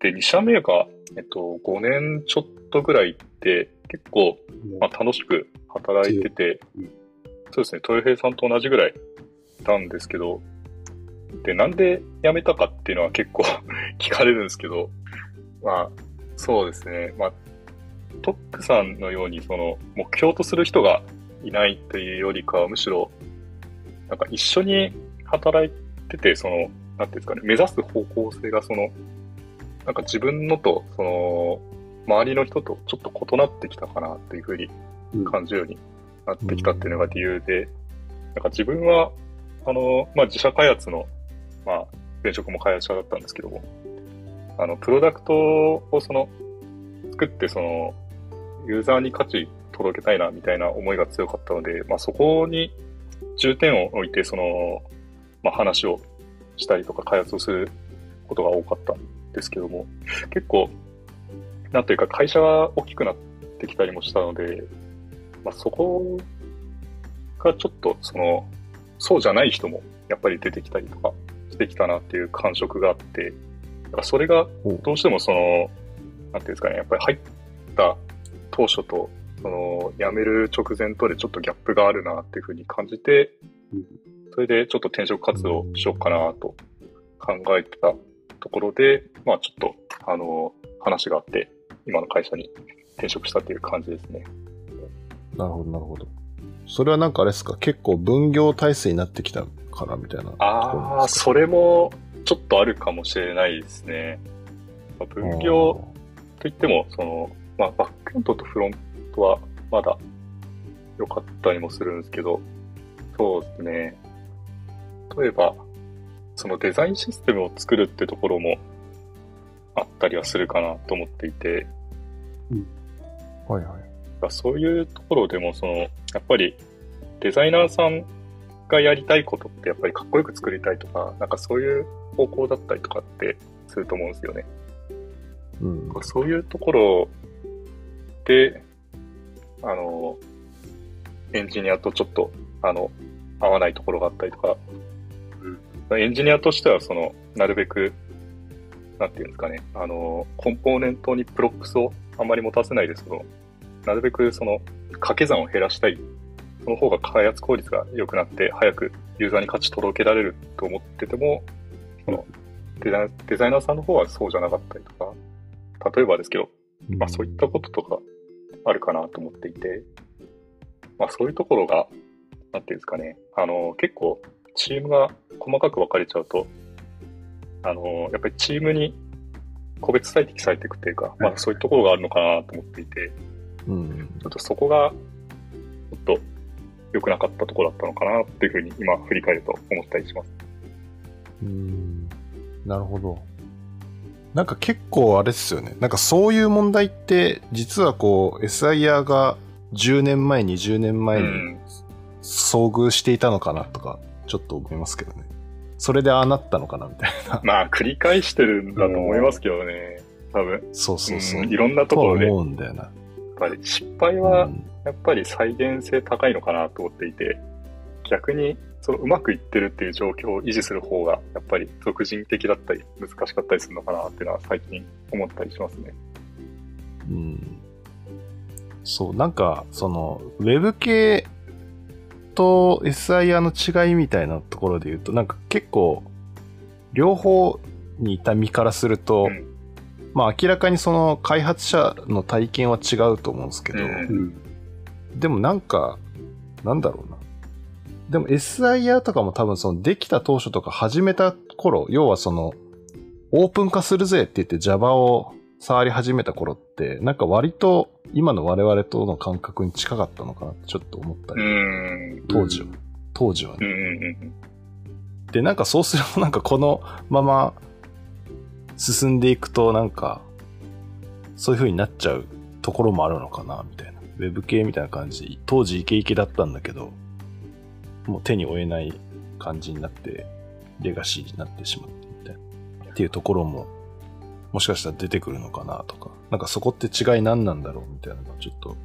で、2社目が、えっと、5年ちょっとぐらいで、結構、まあ、楽しく働いてて、そうですね、豊平さんと同じぐらいいたんですけど、で、なんで辞めたかっていうのは結構 <laughs> 聞かれるんですけど、まあ、そうですね、まあ、トックさんのように、その、目標とする人がいないというよりかは、むしろ、なんか一緒に働いてて、その、なんていうんですかね、目指す方向性が、その、なんか自分のと、その、周りの人とちょっと異なってきたかなっていうふうに感じるようになってきたっていうのが理由で、なんか自分は、あの、まあ、自社開発の、まあ、前職も開発者だったんですけども、あの、プロダクトをその、作って、その、ユーザーに価値届けたいな、みたいな思いが強かったので、まあ、そこに重点を置いて、その、まあ、話をしたりとか開発をすることが多かったんですけども、結構、なんというか会社が大きくなってきたりもしたので、まあ、そこがちょっと、その、そうじゃない人もやっぱり出てきたりとかしてきたなっていう感触があって、だからそれがどうしてもその、なんていうんですかね、やっぱり入った当初と、その、辞める直前とでちょっとギャップがあるなっていうふうに感じて、それでちょっと転職活動しようかなと考えてたところで、まあちょっと、あの、話があって、今の会社に転職したっていう感じですね。なるほど、なるほど。それはなんかあれですか？結構分業体制になってきたからみたいなああ、それもちょっとあるかもしれないですね。まあ、分業といっても、その、まあ、バックエンドとフロントはまだ良かったりもするんですけど、そうですね。例えば、そのデザインシステムを作るってところもあったりはするかなと思っていて、うん、はいはい。そういうところでも、その、やっぱりデザイナーさんがやりたいことってやっぱりかっこよく作りたいとか、なんかそういう方向だったりとかってすると思うんですよね。うん、そういうところで、あの、エンジニアとちょっと、あの、合わないところがあったりとか。エンジニアとしては、その、なるべく、なんていうんですかね、あの、コンポーネントにプロックスをあまり持たせないで、その、なるべくその、掛け算を減らしたい。その方が開発効率が良くなって、早くユーザーに価値届けられると思ってても、そのデザ、デザイナーさんの方はそうじゃなかったりとか、例えばですけど、まあそういったこととかあるかなと思っていて、まあそういうところが、なんていうんですかね、あの、結構チームが細かく分かれちゃうと、あの、やっぱりチームに個別最適されていくっていうか、まあそういうところがあるのかなと思っていて、うん、ちょっとそこが、ちょっと良くなかったところだったのかなっていうふうに今振り返ると思ったりします。うん、なるほど。なんか結構あれですよね。なんかそういう問題って、実はこう、SIR が10年前、20年前に遭遇していたのかなとか、ちょっと思いますけどね。それでああなったのかなみたいな。まあ、繰り返してるんだと思いますけどね。多分。そうそうそう。うん、いろんなところで。思うんだよな。やっぱり失敗は、やっぱり再現性高いのかなと思っていて、逆に、そのうまくいってるっていう状況を維持する方が、やっぱり俗人的だったり、難しかったりするのかなっていうのは最近思ったりしますね。うん。そう、なんか、その、ウェブ系と SIR の違いみたいなところで言うと、なんか結構、両方にいた身からすると、うんまあ明らかにその開発者の体験は違うと思うんですけど、うんうん。でもなんか、なんだろうな。でも SIR とかも多分そのできた当初とか始めた頃、要はそのオープン化するぜって言って Java を触り始めた頃って、なんか割と今の我々との感覚に近かったのかなってちょっと思ったうり、ん。当時は。当時はね。で、なんかそうすると <laughs> なんかこのまま進んでいくとなんかそういう風になっちゃうところもあるのかなみたいな。ウェブ系みたいな感じで、当時イケイケだったんだけど、もう手に負えない感じになって、レガシーになってしまってみたいな。っていうところも、もしかしたら出てくるのかなとか、なんかそこって違い何なんだろうみたいなのがちょっと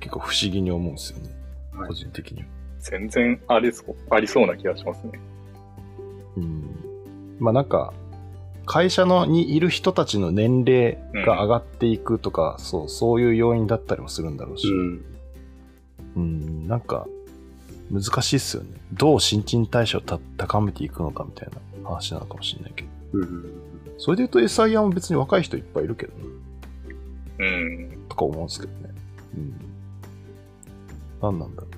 結構不思議に思うんですよね。はい個人的には。全然ありそう、ありそうな気がしますね。うんまあなんか、会社のにいる人たちの年齢が上がっていくとか、そう、そういう要因だったりもするんだろうし、うん。うん、なんか、難しいっすよね。どう新陳代謝をた高めていくのかみたいな話なのかもしれないけど。うん。それで言うと SIR も別に若い人いっぱいいるけどね、うん。とか思うんですけどね。うん。何なんだろう。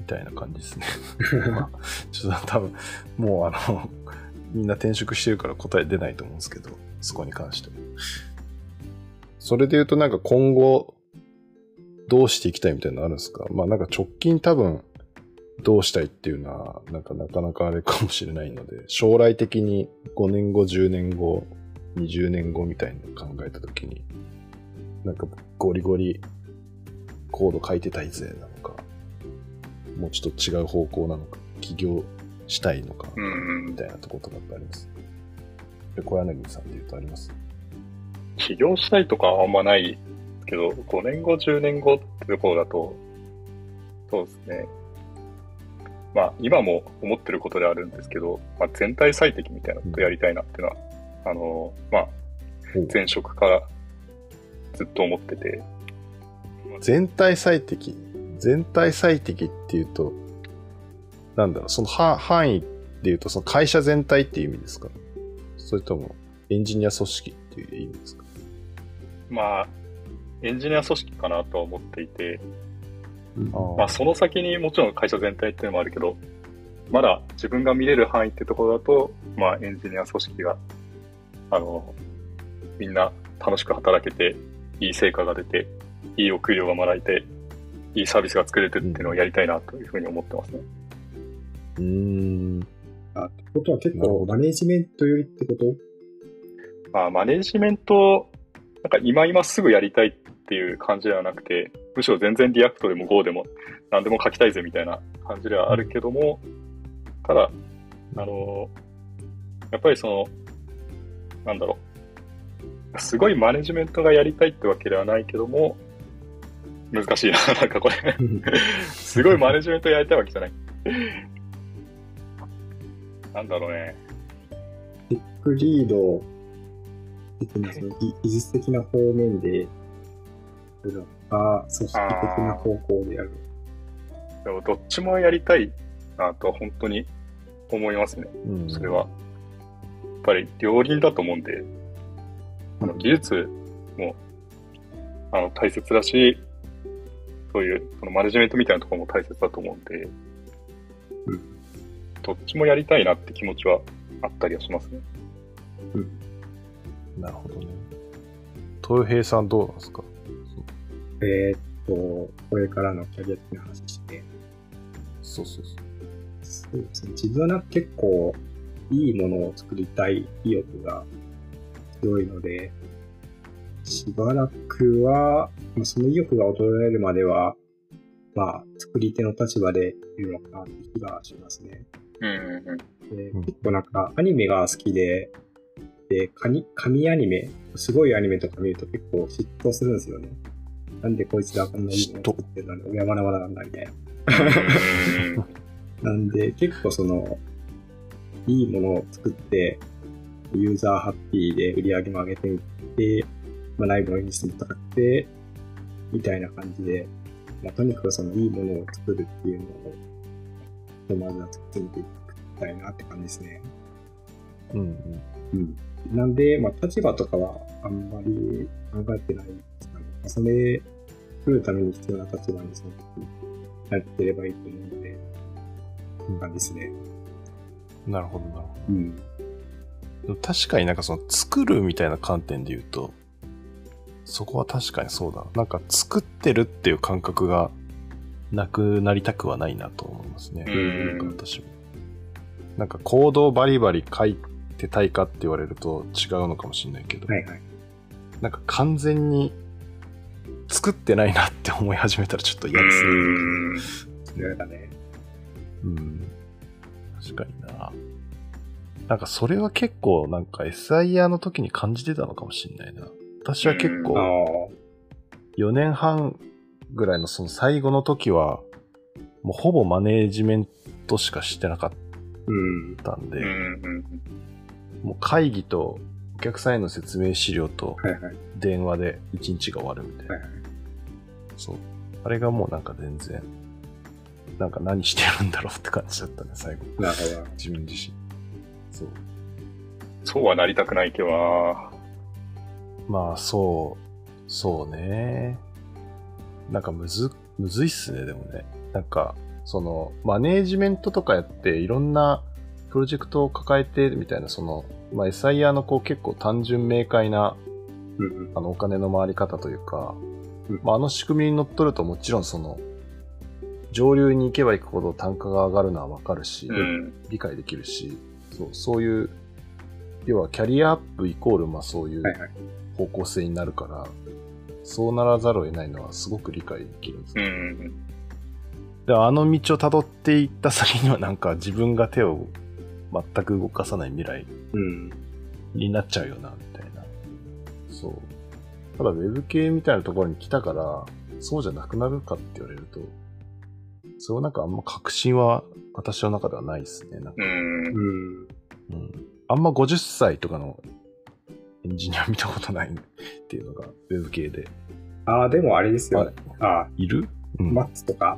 みたいな感じですね。<laughs> まあ、ちょっと多分、もうあの、みんな転職してるから答え出ないと思うんですけど、そこに関しては。それで言うとなんか今後、どうしていきたいみたいなのあるんですか？まあなんか直近多分、どうしたいっていうのは、なんかなかなかあれかもしれないので、<laughs> 将来的に5年後、10年後、20年後みたいなのを考えたときに、なんかゴリゴリコード書いてたいぜなのか、もうちょっと違う方向なのか、起業したいのか、うんみたいなところとかってあります。で小柳さんで言うとあります？起業したいとかはあんまないけど、5年後、10年後ってところだと、そうですね。まあ、今も思ってることであるんですけど、まあ、全体最適みたいなことやりたいなっていうのは、あの、まあ、前職からずっと思ってて、全体最適？全体最適っていうと、なんだろう、その範範囲で言うと、その会社全体っていう意味ですか？それとも、エンジニア組織っていう意味ですか？まあ、エンジニア組織かなとは思っていて、うんまあ、その先にもちろん会社全体っていうのもあるけど、まだ自分が見れる範囲ってところだと、まあ、エンジニア組織が、あの、みんな楽しく働けて、いい成果が出て、いいお給料がもらえて、いいサービスが作れてっていうのをやりたいなというふうに思ってますね。うーん。あ、ってことは結構マネジメント寄りってこと？まあ、マネジメント、なんか今今すぐやりたいっていう感じではなくて、むしろ全然 React でも Go でも何でも書きたいぜみたいな感じではあるけども、ただ、あの、やっぱりその、なんだろう、すごいマネジメントがやりたいってわけではないけども、難しいな、<laughs> なんかこれ。<laughs> すごいマネジメントやりたいわけじゃない。なんだろうね。テックリード的な、その技技術的な方面でやるのか、組織的な方向でやるでもどっちもやりたいなとは本当に思いますね。うんそれは。やっぱり両輪だと思うんで、あの技術もあの大切だし、そういうそのマネジメントみたいなところも大切だと思うんで、うんどっちもやりたいなって気持ちはあったりはしますね。なるほどね。豊平さんどうなんですか？えーっと、これからのキャリア的な話して、そうそうそう。そうですね。自分はなんか結構いいものを作りたい意欲が強いので、しばらくは、まあその意欲が衰えるまでは、まあ、作り手の立場でいるのかなって気がしますね。うんうんうん。結構なんかアニメが好きで、で、紙紙アニメ、すごいアニメとか見ると結構嫉妬するんですよね。なんでこいつがこんないいもの作ってるのに、俺はまだまだなんだみたいな。なんで、結構その、いいものを作って、ユーザーハッピーで売り上げも上げてみて、まあ、内部の演出とかって、みたいな感じで、まあ、とにかくそのいいものを作るっていうのを、まずは作っていきたいなって感じですね。うんうん。うん。なんで、まあ、立場とかはあんまり考えてないそれ、作るために必要な立場にその時なってればいいと思うので、こんな感じですね。なるほど、なるほうん。ど。でも確かになんかその作るみたいな観点で言うと、そこは確かにそうだな。なんか作ってるっていう感覚がなくなりたくはないなと思いますね。うんなんか私も。なんかコードをバリバリ書いてたいかって言われると違うのかもしれないけど、はいはい。なんか完全に作ってないなって思い始めたらちょっとう嫌ですね。ん。それだね。うん。確かにな。なんかそれは結構なんか SIR の時に感じてたのかもしれないな。私は結あ構あ。4年半ぐらいのその最後の時はもうほぼマネージメントしかしてなかっうん。たんで、うんうんもう会議とお客さんへの説明資料と。電話で1日が終わるみたいな。はいはい。そう。あれがもうなんか全然、なんか何してるんだろうって感じだったね、最後。なるほど。自分自身。そう。そうはなりたくないけどなまあ、そう、そうね。なんかむず、むずいっすね、でもね。なんか、その、マネージメントとかやって、いろんなプロジェクトを抱えて、みたいな、その、まあ、SIR のこう結構単純明快な。あの、お金の回り方というかうん、まあ、あの仕組みに乗っ取るともちろんその、上流に行けば行くほど単価が上がるのはわかるし、うん。理解できるし、そう、そういう、要はキャリアアップイコール、まあそういうはいはい。方向性になるから、そうならざるを得ないのはすごく理解できるんですうよ。ん。で、あの道を辿っていった先にはなんか自分が手を全く動かさない未来うん。になっちゃうよな、みたいな。そう。ただ、ウェブ系みたいなところに来たから、そうじゃなくなるかって言われると、そうなんかあんま確信は私の中ではないですね。なんかうん。うん。うん。あんま50歳とかのエンジニア見たことないっていうのが、ウェブ系で。ああ、でもあれですよ。はいあいる？うん。あ、マッツとか。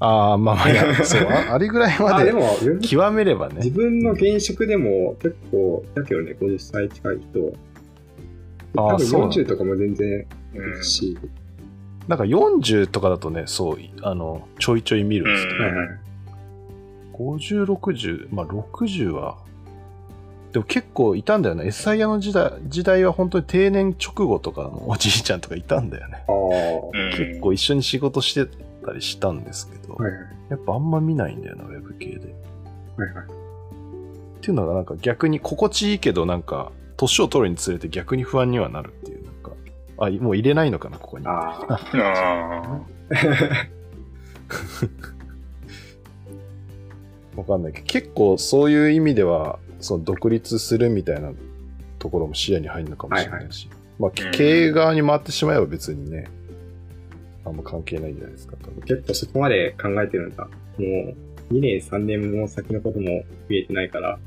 ああ、まあまあ、<laughs> そう、ああれぐらいまあ、ででも、極めれば自ね。分の現職でも結構、だけどね、50歳近い人。多分あーそうなんだ40とかも全然いうんるし。なんか40とかだとね、そう、あの、ちょいちょい見るんですけど、はいはい。50、60、まあ60は、でも結構いたんだよね。SIA の時代時代は本当に定年直後とかのおじいちゃんとかいたんだよね。ああ。うん結構一緒に仕事してたりしたんですけど、はいはい。やっぱあんま見ないんだよな、ウェブ系で。はいはい。っていうのがなんか逆に心地いいけどなんか年を取るにつれて逆に不安にはなるっていうなんかあもう入れないのかなここに。ああ。あわかんないけど結構そういう意味ではその独立するみたいなところも視野に入るのかもしれないし、まあうん。経営側に回ってしまえば別にねあんま関係ないんじゃないですか結構そこまで考えてるんだ。もう、2年、3年も先のことも見えてないから。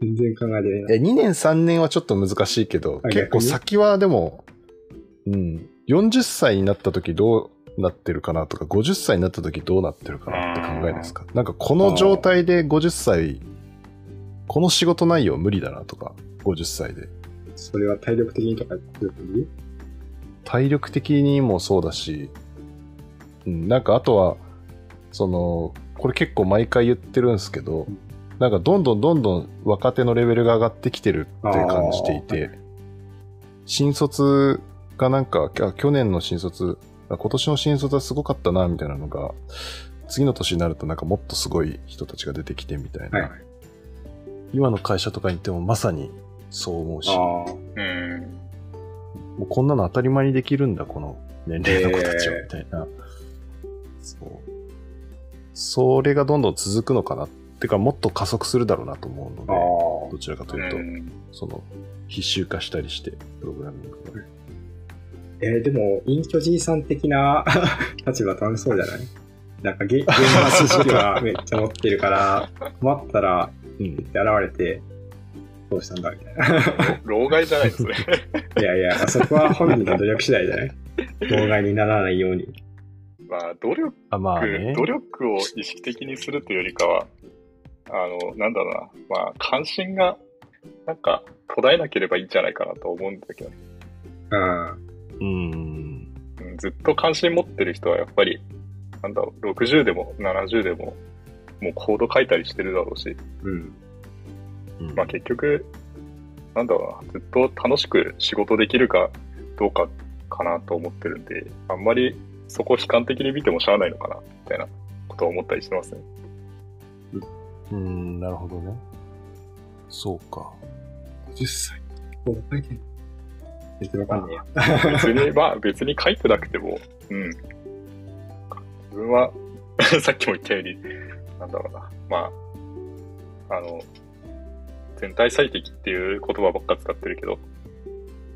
全然考えてない。な。え2年3年はちょっと難しいけどあ結構先はでもうん。40歳になった時どうなってるかなとか50歳になった時どうなってるかなって考えないですか？なんかこの状態で50歳この仕事内容無理だなとか50歳で。それは体力的にとか体力的にもそうだし、うん、なんかあとはそのこれ結構毎回言ってるんですけどなんかどんどんどんどん若手のレベルが上がってきてるって感じていあて、新卒がなんか、あ去年の新卒、あ今年の新卒はすごかったな、みたいなのが、次の年になるとなんかもっとすごい人たちが出てきてみたいな。はい。今の会社とかに行ってもまさにそう思うし。うん。もうこんなの当たり前にできるんだ、この年齢の子たちは、えーみたいな。そう。それがどんどん続くのかな。ってか、もっと加速するだろうなと思うのあで、どちらかとういうと、んその、必修化したりして、プログラミングが。えーでも、隠居じいさん的な <laughs> 立場楽しそうじゃない？なんかゲ、<laughs> 現場知識はめっちゃ持ってるから、困ったら、うん。って現れて、どうしたんだみたいな。老害じゃないですね。いやいや、そこは本人の努力次第じゃない？<laughs> 妨害にならないように。まあ、努力、あ、まあね。努力を意識的にするというよりかは、あの、なんだろうな、まあ、関心が、なんか、途絶えなければいいんじゃないかなと思うんだけどね、うん。うん。うんずっと関心持ってる人はやっぱり、なんだろう、60でも70でも、もうコード書いたりしてるだろうし、うん。うんまあ結局、なんだろうな、ずっと楽しく仕事できるかどうかかなと思ってるんで、あんまりそこを悲観的に見てもしゃあないのかな、みたいなことを思ったりしてますね。うん、なるほどね。そうか。10歳。こう書いてる。全然わかんね。別に、まあ <laughs> 別に書いてなくても、うん。自分は、<laughs> さっきも言ったように、なんだろうな、まあ、あの、全体最適っていう言葉ばっか使ってるけど、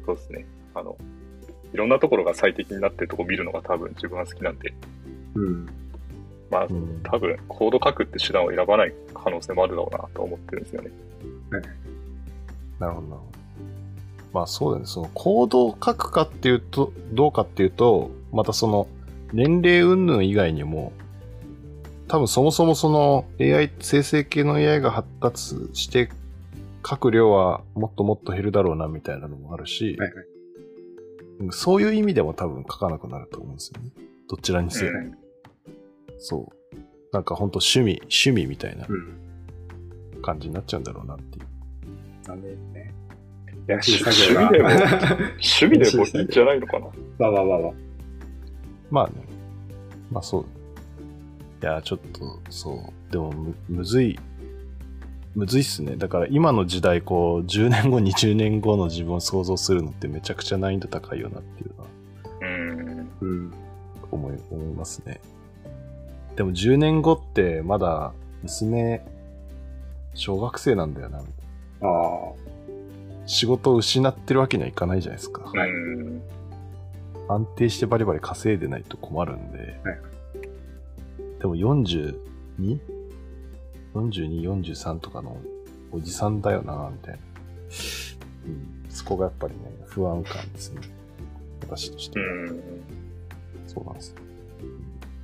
そうですね。あの、いろんなところが最適になってるとこ見るのが多分自分は好きなんで、うん。まあう、ん。多分コード書くって手段を選ばない可能性もあるだろうなと思ってるんですよね。なるほど、なるほど。まあそうだね。そのコードを書くかっていうと、どうかっていうと、またその年齢云々以外にも、多分そもそもその AI、生成系の AI が発達して書く量はもっともっと減るだろうなみたいなのもあるし、はいはい。そういう意味でも多分書かなくなると思うんですよね。どちらにせよ。うんそう。なんか本当趣味、趣味みたいなうん。感じになっちゃうんだろうなっていう。残念ね。いや、趣趣味でも、<laughs> 趣味でもいいんじゃないのかな。わわわわ。まあね。まあそう。いや、ちょっと、そう。でもむ、むずい。むずいっすね。だから今の時代、こう、10年後、20年後の自分を想像するのってめちゃくちゃ難易度高いよなっていうのはうん。うん。思い、思いますね。でも10年後ってまだ娘、小学生なんだよな。ああ。仕事を失ってるわけにはいかないじゃないですか。はいうん。安定してバリバリ稼いでないと困るんで。はいでも 42?42、43とかのおじさんだよな、みたいな。うん、そこがやっぱりね、不安感ですね。私としては。うん。そうなんですよ。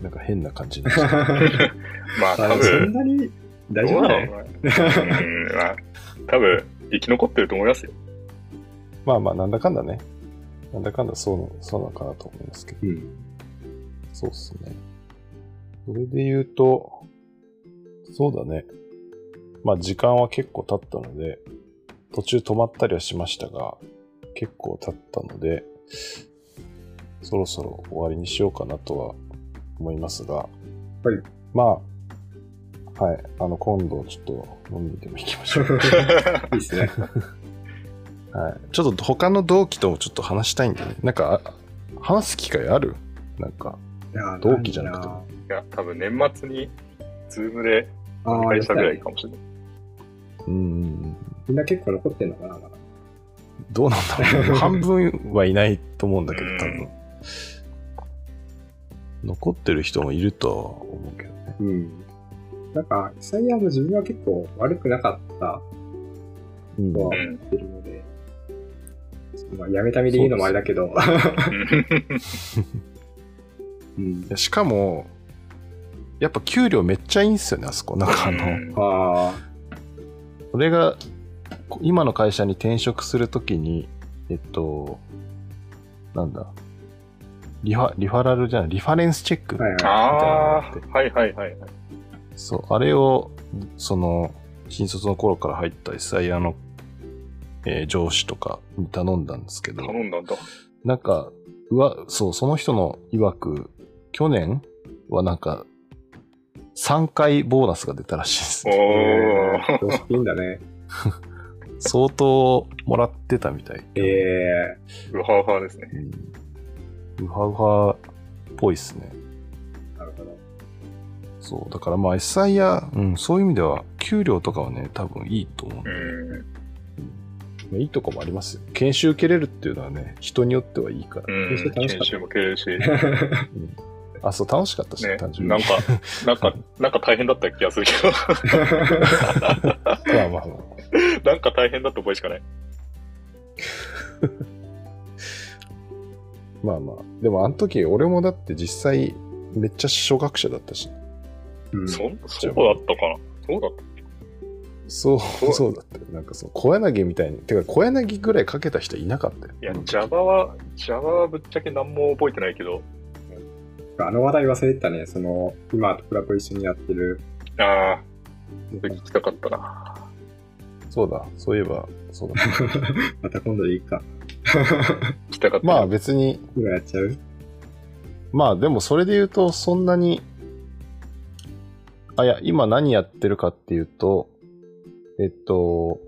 なんか変な感じになっちゃう <laughs> まあ多あそん分、なに大丈夫だよ。ろうまあ、多分、生き残ってると思いますよ。まあまあ、なんだかんだね。なんだかんだそうの、そうなのかなと思いますけど。うん。そうっすね。それで言うと、そうだね。まあ時間は結構経ったので、途中止まったりはしましたが、結構経ったので、そろそろ終わりにしようかなとは思いますが、はい。まあ、はい。あの、今度ちょっと飲みにでも行きましょう。<laughs> いいっすね。はい。ちょっと他の同期ともちょっと話したいんでね。なんか、あ話す機会ある？なんか、いや同期じゃなくてもいや、多分年末に、ズームでああ、会したぐらいかもしれない。うーん、みんな結構残ってんのかなどうなんだろう。<laughs> 半分はいないと思うんだけど、多うん分。残ってる人もいるとは思うけどね。うん。なんか、実際の自分は結構悪くなかったうんとはうん思ってるので、まあ、やめた身で言うのもあれだけど、う <laughs> しかも、やっぱ給料めっちゃいいんすよね、あそこ。なんかあの、うんあ俺がこ今の会社に転職するときに、えっと、なんだ、リファ、リファラルじゃない、リファレンスチェックあ、はいはい。ああ、はいはいはいはい。そう、あれを、その、新卒の頃から入った SIR の、えー上司とかに頼んだんですけど、頼んだんだ。なんか、うわ、そう、その人の曰く、去年はなんか、3回ボーナスが出たらしいですおね。ー。常識いいんだね。相当もらってたみたい。ええウハウハですね。うん。ウハウハっぽいっすね。なるほど。そう。だからまあ SI や、うん、そういう意味では、給料とかはね、多分いいと思う。うん。まあいいとこもありますよ。研修受けれるっていうのはね、人によってはいいから。うん。研修楽しかった研修も受けれるし。<laughs> あ、そう、楽しかったし、ね単、純に。なんか、<laughs> なんか、なんか大変だった気がするけど、<laughs> まあまあまあ。<laughs> なんか大変だった覚えしかない。まあまあ。でもあの時、俺もだって実際、めっちゃ初学者だったし。うんそ、そうだったかなそうだったそう、うそうだったよ。なんかそう、小柳みたいに。てか、小柳ぐらいかけた人いなかったよ。いや、うん Java は、Java はぶっちゃけ何も覚えてないけど、あの話題忘れてたね。その、今、トクラと一緒にやってる。ああ、聞きたかったな。そうだ、そういえば、そうだ。<laughs> また今度でいいか。<laughs> 聞きたかったな。まあ別に、今やっちゃう？まあでもそれで言うと、そんなに、あ、いや、今何やってるかっていうと、えっと、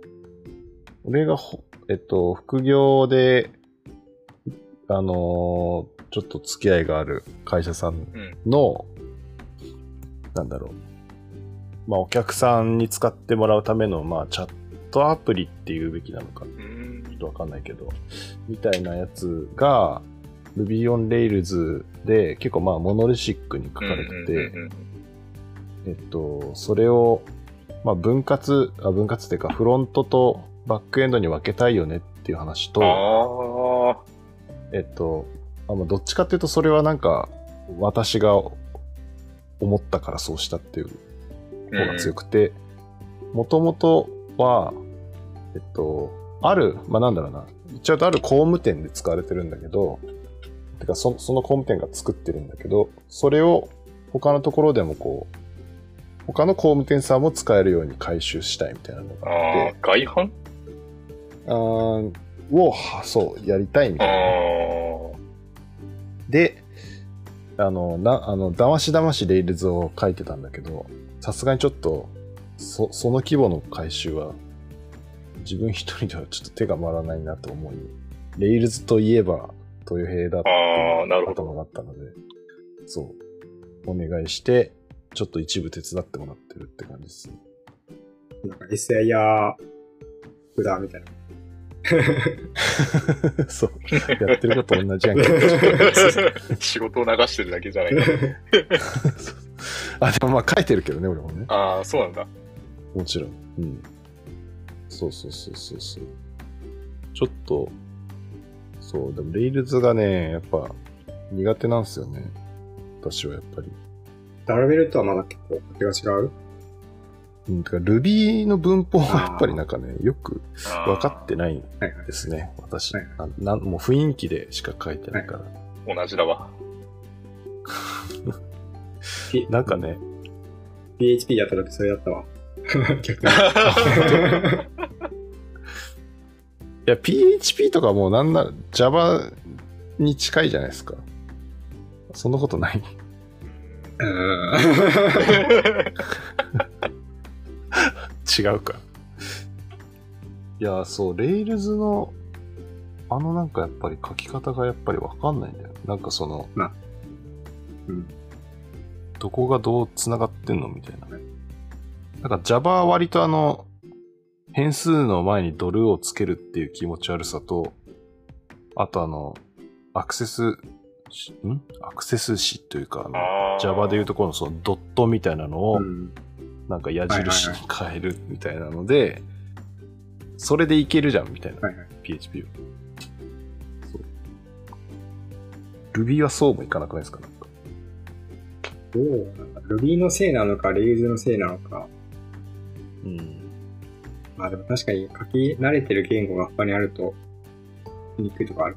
俺がほ、えっと、副業で、あのーちょっと付き合いがある会社さんうん。の、なんだろう。まあお客さんに使ってもらうための、まあチャットアプリっていうべきなのかうーんちょっとわかんないけど、みたいなやつが、Ruby on Rails で結構まあモノリシックに書かれてて、えっと、それを、まあ分割、あ分割っていうかフロントとバックエンドに分けたいよねっていう話と、えっと、あまあどっちかっていうとそれはなんか私が思ったからそうしたっていう方が強くて、もともとは、えっと、ある、まあ、なんだろうな、言っちゃうとある工務店で使われてるんだけど、てかそその工務店が作ってるんだけど、それを他のところでもこう、他の工務店さんも使えるように回収したいみたいなのがあああって、、外販あーを、はそう、やりたいみあたいな。あ、で、あの、な、あの、だましだましレイルズを書いてたんだけど、さすがにちょっと、そ、その規模の回収は、自分一人ではちょっと手が回らないなと思い、レイルズといえば、豊平だってああ、なるほど。頭があったので、そう、お願いして、ちょっと一部手伝ってもらってるって感じですね。なんか SIR 札みたいな。<laughs> そう、やってること同じやんけ。<laughs> 仕事を流してるだけじゃないか。<laughs> あ、でもまあ書いてるけどね、俺もね。ああ、そうなんだ。もちろん。うん。そうそうそうそうそう。ちょっと、そう、でも、レイルズがね、やっぱ、苦手なんですよね。私はやっぱり。ララベルとはまだ結構手が違う？うん、Ruby の文法はやっぱりなんかね、よく分かってないはいはい。ですね、私。はいあなんもう雰囲気でしか書いてないから。同じだわ。<laughs> なんかね、PHP やった時それだったわ。<laughs> 逆に。<laughs> いや、PHP とかもうなんなら Java に近いじゃないですか。そんなことない。うん。違うか。いや、そう、レイルズの、あのなんかやっぱり書き方がやっぱりわかんないんだよ。なんかその、まあうんどこがどう繋がってんのみたいな。なんか Java は割とあの、変数の前にドルをつけるっていう気持ち悪さと、あとあの、アクセスし、ん？アクセス詞というか、あの、Java でいうところのそのドットみたいなのを、うんなんか矢印に変えるみたいなので、それでいけるじゃんみたいな、はいはい。PHP は。そう。Ruby はそうもいかなくないですかなんかどうなんだ Ruby のせいなのか、Rails のせいなのか。うん。まあでも確かに書き慣れてる言語が他にあると、にくいとこある。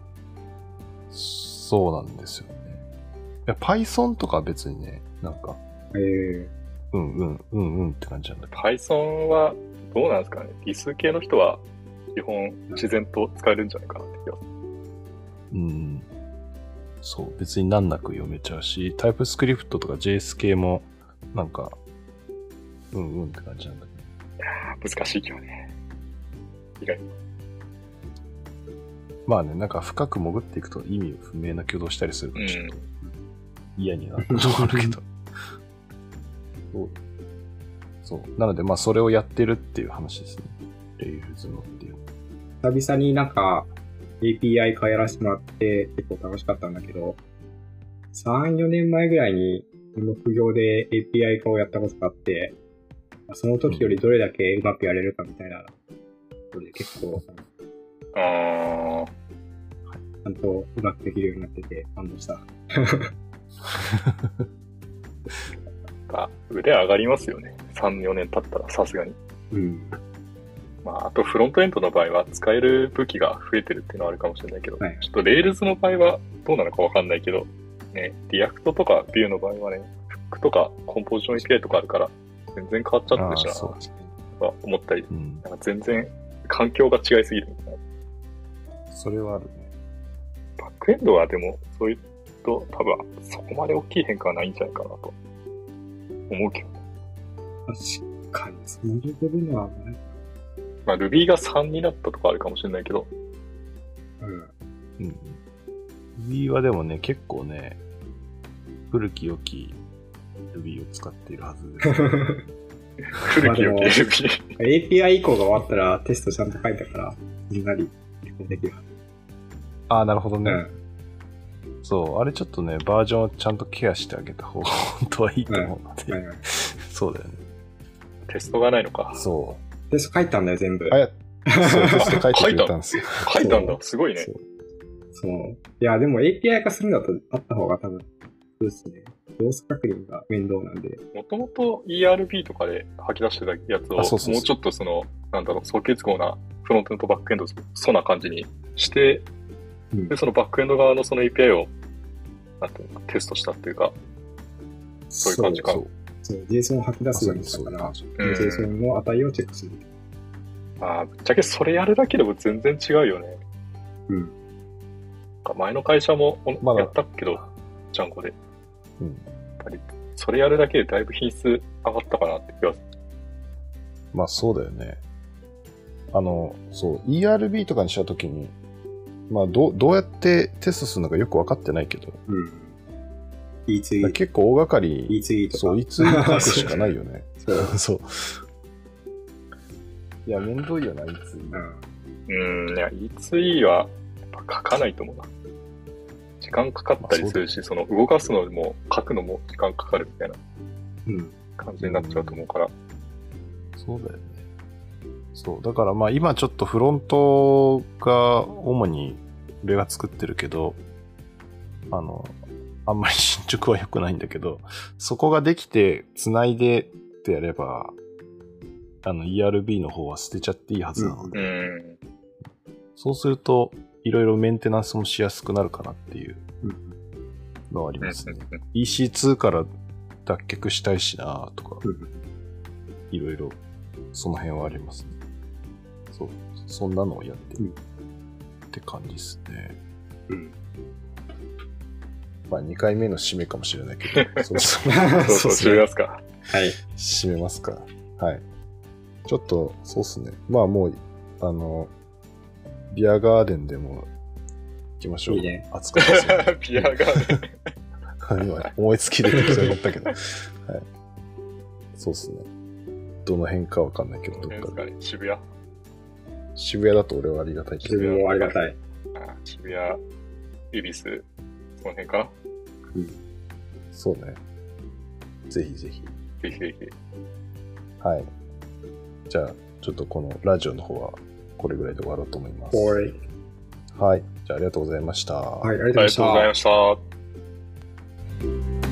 そうなんですよね。いや、Python とかは別にね、なんか、ええうんうん、うんうんって感じなんだけど。Python はどうなんですかね？理数系の人は基本自然と使えるんじゃないかなって気がすうん。そう、別に難なく読めちゃうし、TypeScript とか JS 系も、なんか、うんうんって感じなんだけど。る。難しいけどね。意外に。まあね、なんか深く潜っていくと意味不明な挙動したりするから、ちょっと嫌になることもあるけど。そう。そう。なので、まあ、それをやってるっていう話ですね。レイルズのっていう。久々になんか API 化やらせてもらって結構楽しかったんだけど、3、4年前ぐらいに、副業で API 化をやったことがあって、その時よりどれだけうまくやれるかみたいなので、結構、あちゃんとうまくできるようになってて、感動した。<laughs> あ、腕上がりますよね。3、4年経ったらさすがに。うん。まあ、あとフロントエンドの場合は使える武器が増えてるっていうのはあるかもしれないけど、はいちょっと Rails の場合はどうなのかわかんないけど、ね、 React とか Vue の場合はね、フックとかコンポジション API とかあるから、全然変わっちゃってるしな、あーそうとか思ったり、うん。なんか全然環境が違いすぎるみたいな。それはあるね。バックエンドはでも、そういうと多分そこまで大きい変化はないんじゃないかなと思うけど。確かに、そのレベルのはない。まあ Ruby が3になったとかあるかもしれないけど、うん。うん。Ruby はでもね、結構ね、古き良き Ruby を使っているはずです。古き良き Ruby。API 以降が終わったらテストちゃんと書いたから、みんなに結構できるはず。ああ、なるほどね、うん。そう、あれちょっとね、バージョンをちゃんとケアしてあげた方が本当はいいと思うので、はいはい。そうだよね。テストがないのか。そテスト書いたんだよ、全部う。。あや、そう、テスト書いてくれたんですよ。<laughs> 書いたんだ。すごいねそ。うそう。いや、でも API 化するんだとあった方が多分、そうですね。動作確認が面倒なんで。もともと ERB とかで吐き出してたやつを、あそうそうそうもうちょっとその、なんだろう、総結合なフロントとバックエンド、そうな感じにして、うんで、そのバックエンド側のその API を、なんていうテストしたっていうか、そういう感じかそうそう、JSON を吐き出すようにしたから、JSON の値をチェックする。まあ、ぶっちゃけそれやるだけでも全然違うよね。うん。前の会社もおまだやったけど、ジャンゴで。やうん。っぱり、それやるだけでだいぶ品質上がったかなって気がする。まあそうだよね。あの、そう、ERB とかにしたときに、まあどう、どうやってテストするのかよくわかってないけど、うん。E2、結構大掛かり、E2 とか。そう、いつ書くしかないよね。<laughs> そう。<laughs> そう。いや、めんどいよな、いつ。うん。うん、いや、E2E はやっぱ書かないと思うな。時間かかったりするし、その動かすのも書くのも時間かかるみたいなうん。感じになっちゃうと思うから。そうだよね。そう。だからまあ今ちょっとフロントが主に俺が作ってるけど、あの、あんまり <laughs> 進捗は良くないんだけど、そこができて繋いでってやれば、あの ERB の方は捨てちゃっていいはずなので、うん。そうするといろいろメンテナンスもしやすくなるかなっていううん。のはありますね。うん EC2 から脱却したいしなとか、うんいろいろ、その辺はありますね。そう。そんなのをやってるうんって感じですね。うん。まあ、2回目の締めかもしれないけど、<laughs> <laughs> そうそう。そうそう、締めますか。はい。締めますか。はい。ちょっと、そうっすね。まあもう、あの、ビアガーデンでも行きましょう。いいね暑くなりそうなんでピアガーデン。今、<laughs> 思いつきで適当に言ったけど。はい。そうっすね。どの辺かわかんないけど、どっかで。渋谷。渋谷だと俺はありがたいけど。自分もありがたい。あ渋谷、恵比寿、その辺かな？そうね。ぜひぜひ。ぜひぜひ。はい。じゃあ、ちょっとこのラジオの方は、これぐらいで終わろうと思います。はい。はい。じゃあ、ありがとうございました。はい、ありがとうありがございましたとうござい。ました。